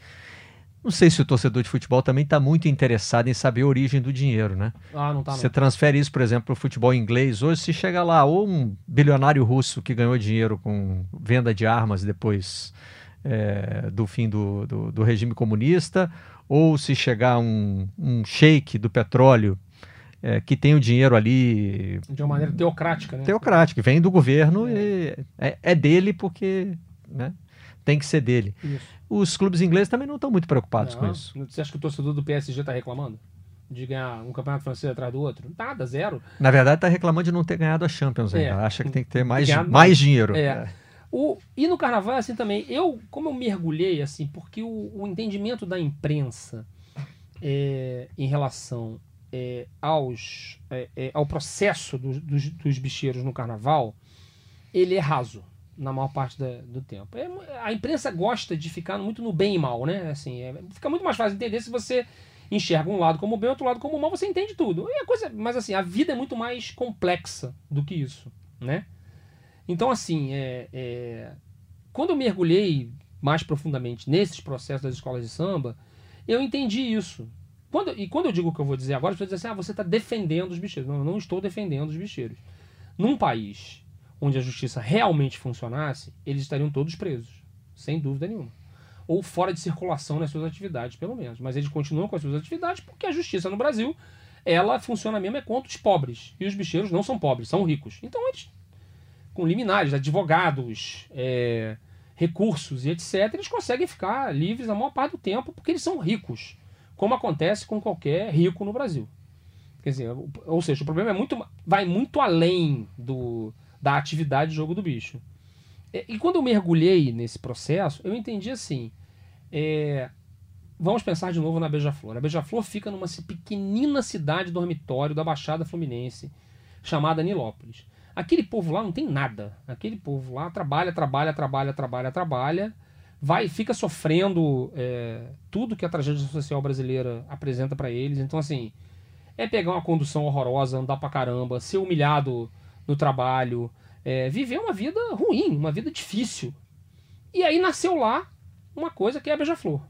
Não sei se o torcedor de futebol também está muito interessado em saber a origem do dinheiro, né? Ah, não tá. Você transfere isso, por exemplo, para o futebol inglês. Hoje, se chega lá, ou um bilionário russo que ganhou dinheiro com venda de armas depois é, do fim do, do, do, regime comunista, ou se chegar um, um sheik do petróleo é, que tem o dinheiro ali. De uma maneira teocrática, né? Teocrática, vem do governo é. e é, é dele porque né, tem que ser dele. Isso. Os clubes ingleses também não estão muito preocupados não, com isso. Você acha que o torcedor do PSG está reclamando? de ganhar um campeonato francês atrás do outro? Nada, zero. Na verdade, está reclamando de não ter ganhado a Champions ainda. É. Acha que tem que ter mais, mais dinheiro. É. é. O, e no carnaval, assim também, eu, como eu mergulhei, assim, porque o, o entendimento da imprensa é, em relação é, aos, é, é ao processo do, dos, dos bicheiros no carnaval, ele é raso na maior parte da, do tempo. É, a imprensa gosta de ficar muito no bem e mal, né? Assim, é, fica muito mais fácil entender se você enxerga um lado como bem, outro lado como mal, você entende tudo. E a coisa, mas assim, a vida é muito mais complexa do que isso, né? Então, assim, é, é, quando eu mergulhei mais profundamente nesses processos das escolas de samba, eu entendi isso. Quando, e quando eu digo o que eu vou dizer agora, as pessoas dizem assim: ah, você está defendendo os bicheiros. Não, eu não estou defendendo os bicheiros. Num país onde a justiça realmente funcionasse, eles estariam todos presos, sem dúvida nenhuma. Ou fora de circulação nas suas atividades, pelo menos. Mas eles continuam com as suas atividades porque a justiça no Brasil ela funciona mesmo é contra os pobres. E os bicheiros não são pobres, são ricos. Então eles com liminares, advogados, é, recursos e etc., eles conseguem ficar livres a maior parte do tempo porque eles são ricos, como acontece com qualquer rico no Brasil. Quer dizer, ou seja, o problema é muito, vai muito além do, da atividade de jogo do bicho. E quando eu mergulhei nesse processo, eu entendi assim: é, vamos pensar de novo na Beija-Flor. A Beija-Flor fica numa pequenina cidade dormitório da Baixada Fluminense, chamada Nilópolis. Aquele povo lá não tem nada. Aquele povo lá trabalha, trabalha, trabalha, trabalha, trabalha, vai fica sofrendo é, tudo que a tragédia social brasileira apresenta para eles. Então, assim, é pegar uma condução horrorosa, andar pra caramba, ser humilhado no trabalho, é, viver uma vida ruim, uma vida difícil. E aí nasceu lá uma coisa que é a Beija-Flor.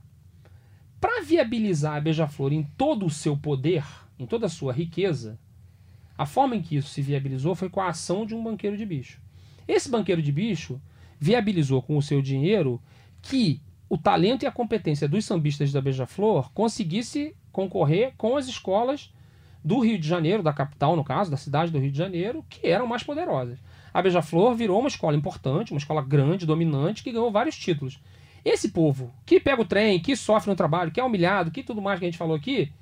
Para viabilizar a Beija-Flor em todo o seu poder, em toda a sua riqueza, a forma em que isso se viabilizou foi com a ação de um banqueiro de bicho. Esse banqueiro de bicho viabilizou com o seu dinheiro que o talento e a competência dos sambistas da Beija-Flor conseguisse concorrer com as escolas do Rio de Janeiro, da capital, no caso, da cidade do Rio de Janeiro, que eram mais poderosas. A Beija-Flor virou uma escola importante, uma escola grande, dominante, que ganhou vários títulos. Esse povo que pega o trem, que sofre no trabalho, que é humilhado, que tudo mais que a gente falou aqui,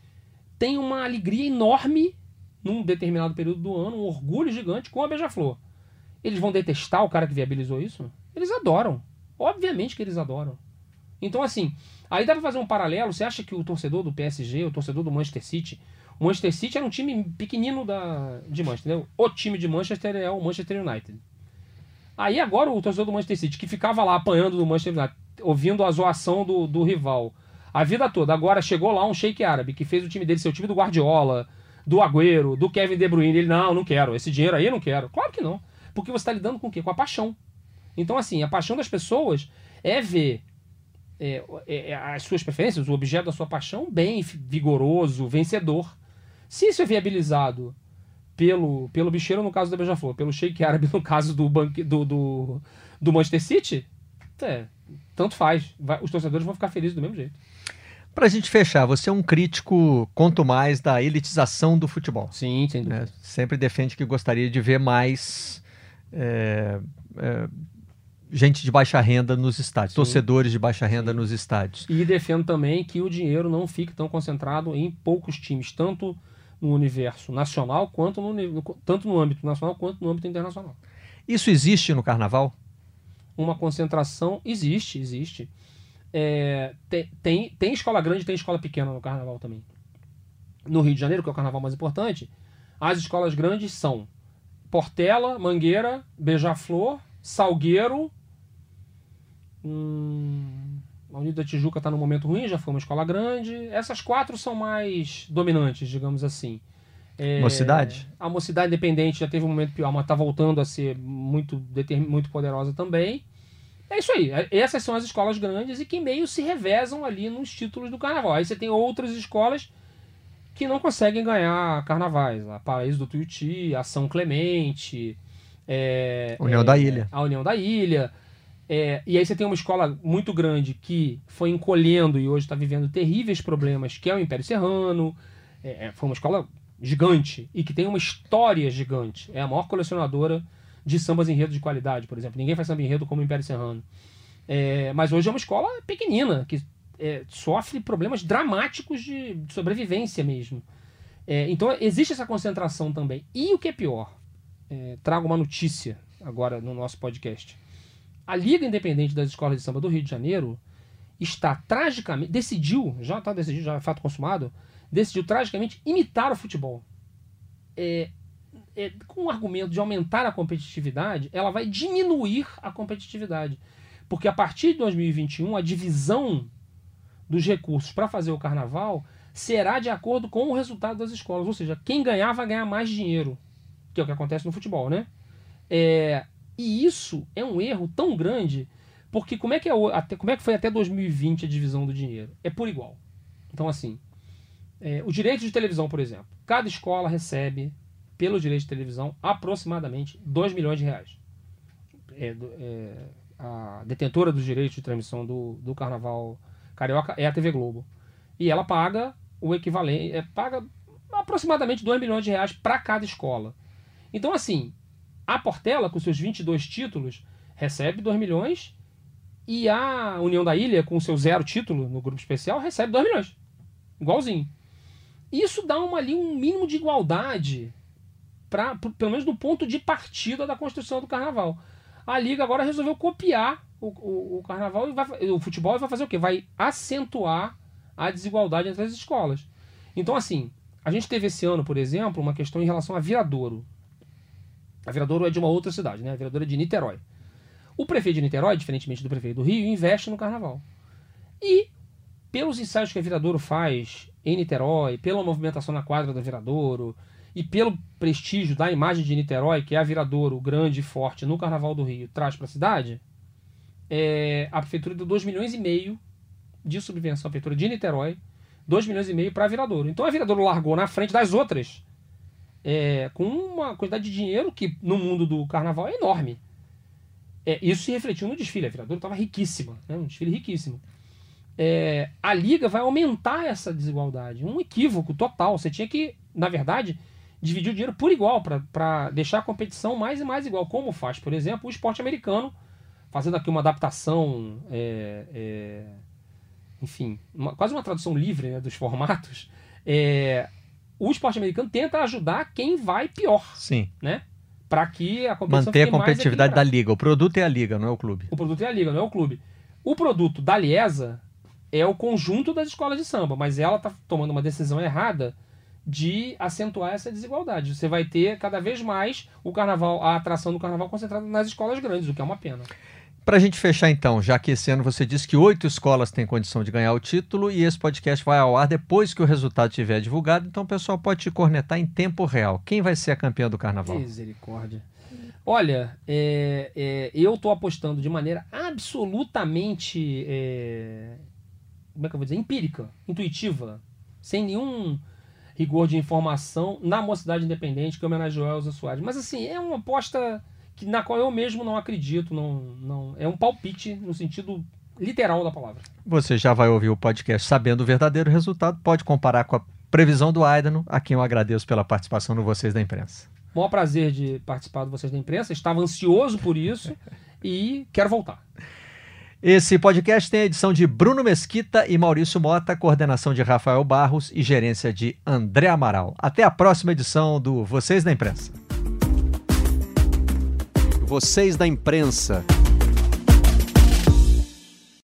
tem uma alegria enorme num determinado período do ano, um orgulho gigante com a Beija-Flor. Eles vão detestar o cara que viabilizou isso? Eles adoram. Obviamente que eles adoram. Então, assim, aí dá pra fazer um paralelo. Você acha que o torcedor do PSG, o torcedor do Manchester City, o Manchester City era um time pequenino da, de Manchester, entendeu? O time de Manchester é o Manchester United. Aí agora o torcedor do Manchester City, que ficava lá apanhando do Manchester United, ouvindo a zoação do, do rival a vida toda, agora chegou lá um shake árabe que fez o time dele ser o time do Guardiola, do Agüero, do Kevin De Bruyne. Ele, não, não quero. Esse dinheiro aí eu não quero. Claro que não. Porque você está lidando com o quê? Com a paixão. Então, assim, a paixão das pessoas é ver é, é, é, as suas preferências, o objeto da sua paixão, bem vigoroso, vencedor. Se isso é viabilizado pelo, pelo bicheiro, no caso da Beija-Flor, pelo Sheik Árabe, no caso do, banque, do, do, do Manchester City, é, tanto faz. Vai, os torcedores vão ficar felizes do mesmo jeito. Para a gente fechar, você é um crítico, quanto mais, da elitização do futebol. Sim, sem dúvida. Né? Sempre defende que gostaria de ver mais é, é, gente de baixa renda nos estádios, Sim. torcedores de baixa renda Sim. nos estádios. E defendo também que o dinheiro não fique tão concentrado em poucos times, tanto no universo nacional quanto no, tanto no âmbito nacional quanto no âmbito internacional. Isso existe no carnaval? Uma concentração existe, existe. É, tem, tem, tem escola grande tem escola pequena no carnaval também. No Rio de Janeiro, que é o carnaval mais importante, as escolas grandes são Portela, Mangueira, Beija-Flor, Salgueiro. Hum, a Unida da Tijuca está no momento ruim, já foi uma escola grande. Essas quatro são mais dominantes, digamos assim. É, mocidade? A Mocidade Independente já teve um momento pior, mas está voltando a ser muito, muito poderosa também. É isso aí. É, essas são as escolas grandes e que meio se revezam ali nos títulos do carnaval. Aí você tem outras escolas que não conseguem ganhar carnavais. A Paraíso do Tuiuti, a São Clemente. É, União é, da Ilha. A União da Ilha. É, e aí você tem uma escola muito grande que foi encolhendo e hoje está vivendo terríveis problemas, que é o Império Serrano. É, é, foi uma escola gigante e que tem uma história gigante. É a maior colecionadora de sambas enredo de qualidade, por exemplo. Ninguém faz samba enredo como o Império Serrano. É, mas hoje é uma escola pequenina, que é, sofre problemas dramáticos de, de sobrevivência mesmo. É, então existe essa concentração também. E o que é pior, trago uma notícia agora no nosso podcast. A Liga Independente das Escolas de Samba do Rio de Janeiro está tragicamente, decidiu, já está decidido, já é fato consumado, decidiu tragicamente imitar o futebol. É, é, com o argumento de aumentar a competitividade, ela vai diminuir a competitividade. Porque a partir de 2021, a divisão dos recursos para fazer o carnaval será de acordo com o resultado das escolas. Ou seja, quem ganhar vai ganhar mais dinheiro, que é o que acontece no futebol, né? É, e isso é um erro tão grande, porque como é, que é, até, como é que foi até 2020 a divisão do dinheiro? É por igual. Então, assim, é, o direito de televisão, por exemplo, cada escola recebe pelo direito de televisão, aproximadamente 2 milhões de reais. É, é, a detentora dos direitos de transmissão do, do Carnaval Carioca é a TV Globo. E ela paga o equivalente, é, paga aproximadamente 2 milhões de reais para cada escola. Então, assim, a Portela, com seus 22 títulos, recebe 2 milhões e a União da Ilha, com seu zero título no grupo especial, recebe 2 milhões. Igualzinho. Isso dá uma, ali um mínimo de igualdade pra, pelo menos do ponto de partida da construção do carnaval. A liga agora resolveu copiar o, o, o carnaval e vai, o futebol e vai fazer o quê? Vai acentuar a desigualdade entre as escolas. Então, assim, a gente teve esse ano, por exemplo, uma questão em relação a Viradouro. A Viradouro é de uma outra cidade, né? A Viradouro é de Niterói. O prefeito de Niterói, diferentemente do prefeito do Rio, investe no carnaval. E, pelos ensaios que a Viradouro faz em Niterói, pela movimentação na quadra da Viradouro, e pelo prestígio da imagem de Niterói, que é a Viradouro, grande e forte no Carnaval do Rio, traz para a cidade, é, a prefeitura deu 2 milhões e meio de subvenção à prefeitura de Niterói, 2 milhões e meio para a Viradouro. Então a Viradouro largou na frente das outras é, com uma quantidade de dinheiro que no mundo do carnaval é enorme. É, isso se refletiu no desfile. A Viradouro estava riquíssima, né? um desfile riquíssimo. É, a Liga vai aumentar essa desigualdade. Um equívoco total. Você tinha que, na verdade, dividir o dinheiro por igual, para deixar a competição mais e mais igual, como faz, por exemplo, o esporte americano, fazendo aqui uma adaptação, é, é, enfim, uma, quase uma tradução livre né, dos formatos. O esporte americano tenta ajudar quem vai pior. Sim. Né? Para que a competição Manter a competitividade da liga. O produto é a liga, não é o clube. O produto é a liga, não é o clube. O produto da Liesa é o conjunto das escolas de samba, mas ela está tomando uma decisão errada de acentuar essa desigualdade. Você vai ter cada vez mais o carnaval, a atração do carnaval concentrada nas escolas grandes, o que é uma pena. Para a gente fechar então, já que esse ano você disse que oito escolas têm condição de ganhar o título e esse podcast vai ao ar depois que o resultado estiver divulgado, então o pessoal pode te cornetar em tempo real. Quem vai ser a campeã do carnaval? Misericórdia. Olha, é, é, eu estou apostando de maneira absolutamente, é, como é que eu vou dizer, empírica, intuitiva, sem nenhum rigor de informação na Mocidade Independente que homenageou Elza Soares. Mas assim, é uma aposta que, na qual eu mesmo não acredito, não, não é um palpite no sentido literal da palavra. Você já vai ouvir o podcast sabendo o verdadeiro resultado, pode comparar com a previsão do Aidano, a quem eu agradeço pela participação no Vocês da Imprensa. Maior prazer de participar do Vocês da Imprensa, estava ansioso por isso e quero voltar. Esse podcast tem a edição de Bruno Mesquita e Maurício Mota, coordenação de Rafael Barros e gerência de André Amaral. Até a próxima edição do Vocês da Imprensa. Vocês da Imprensa.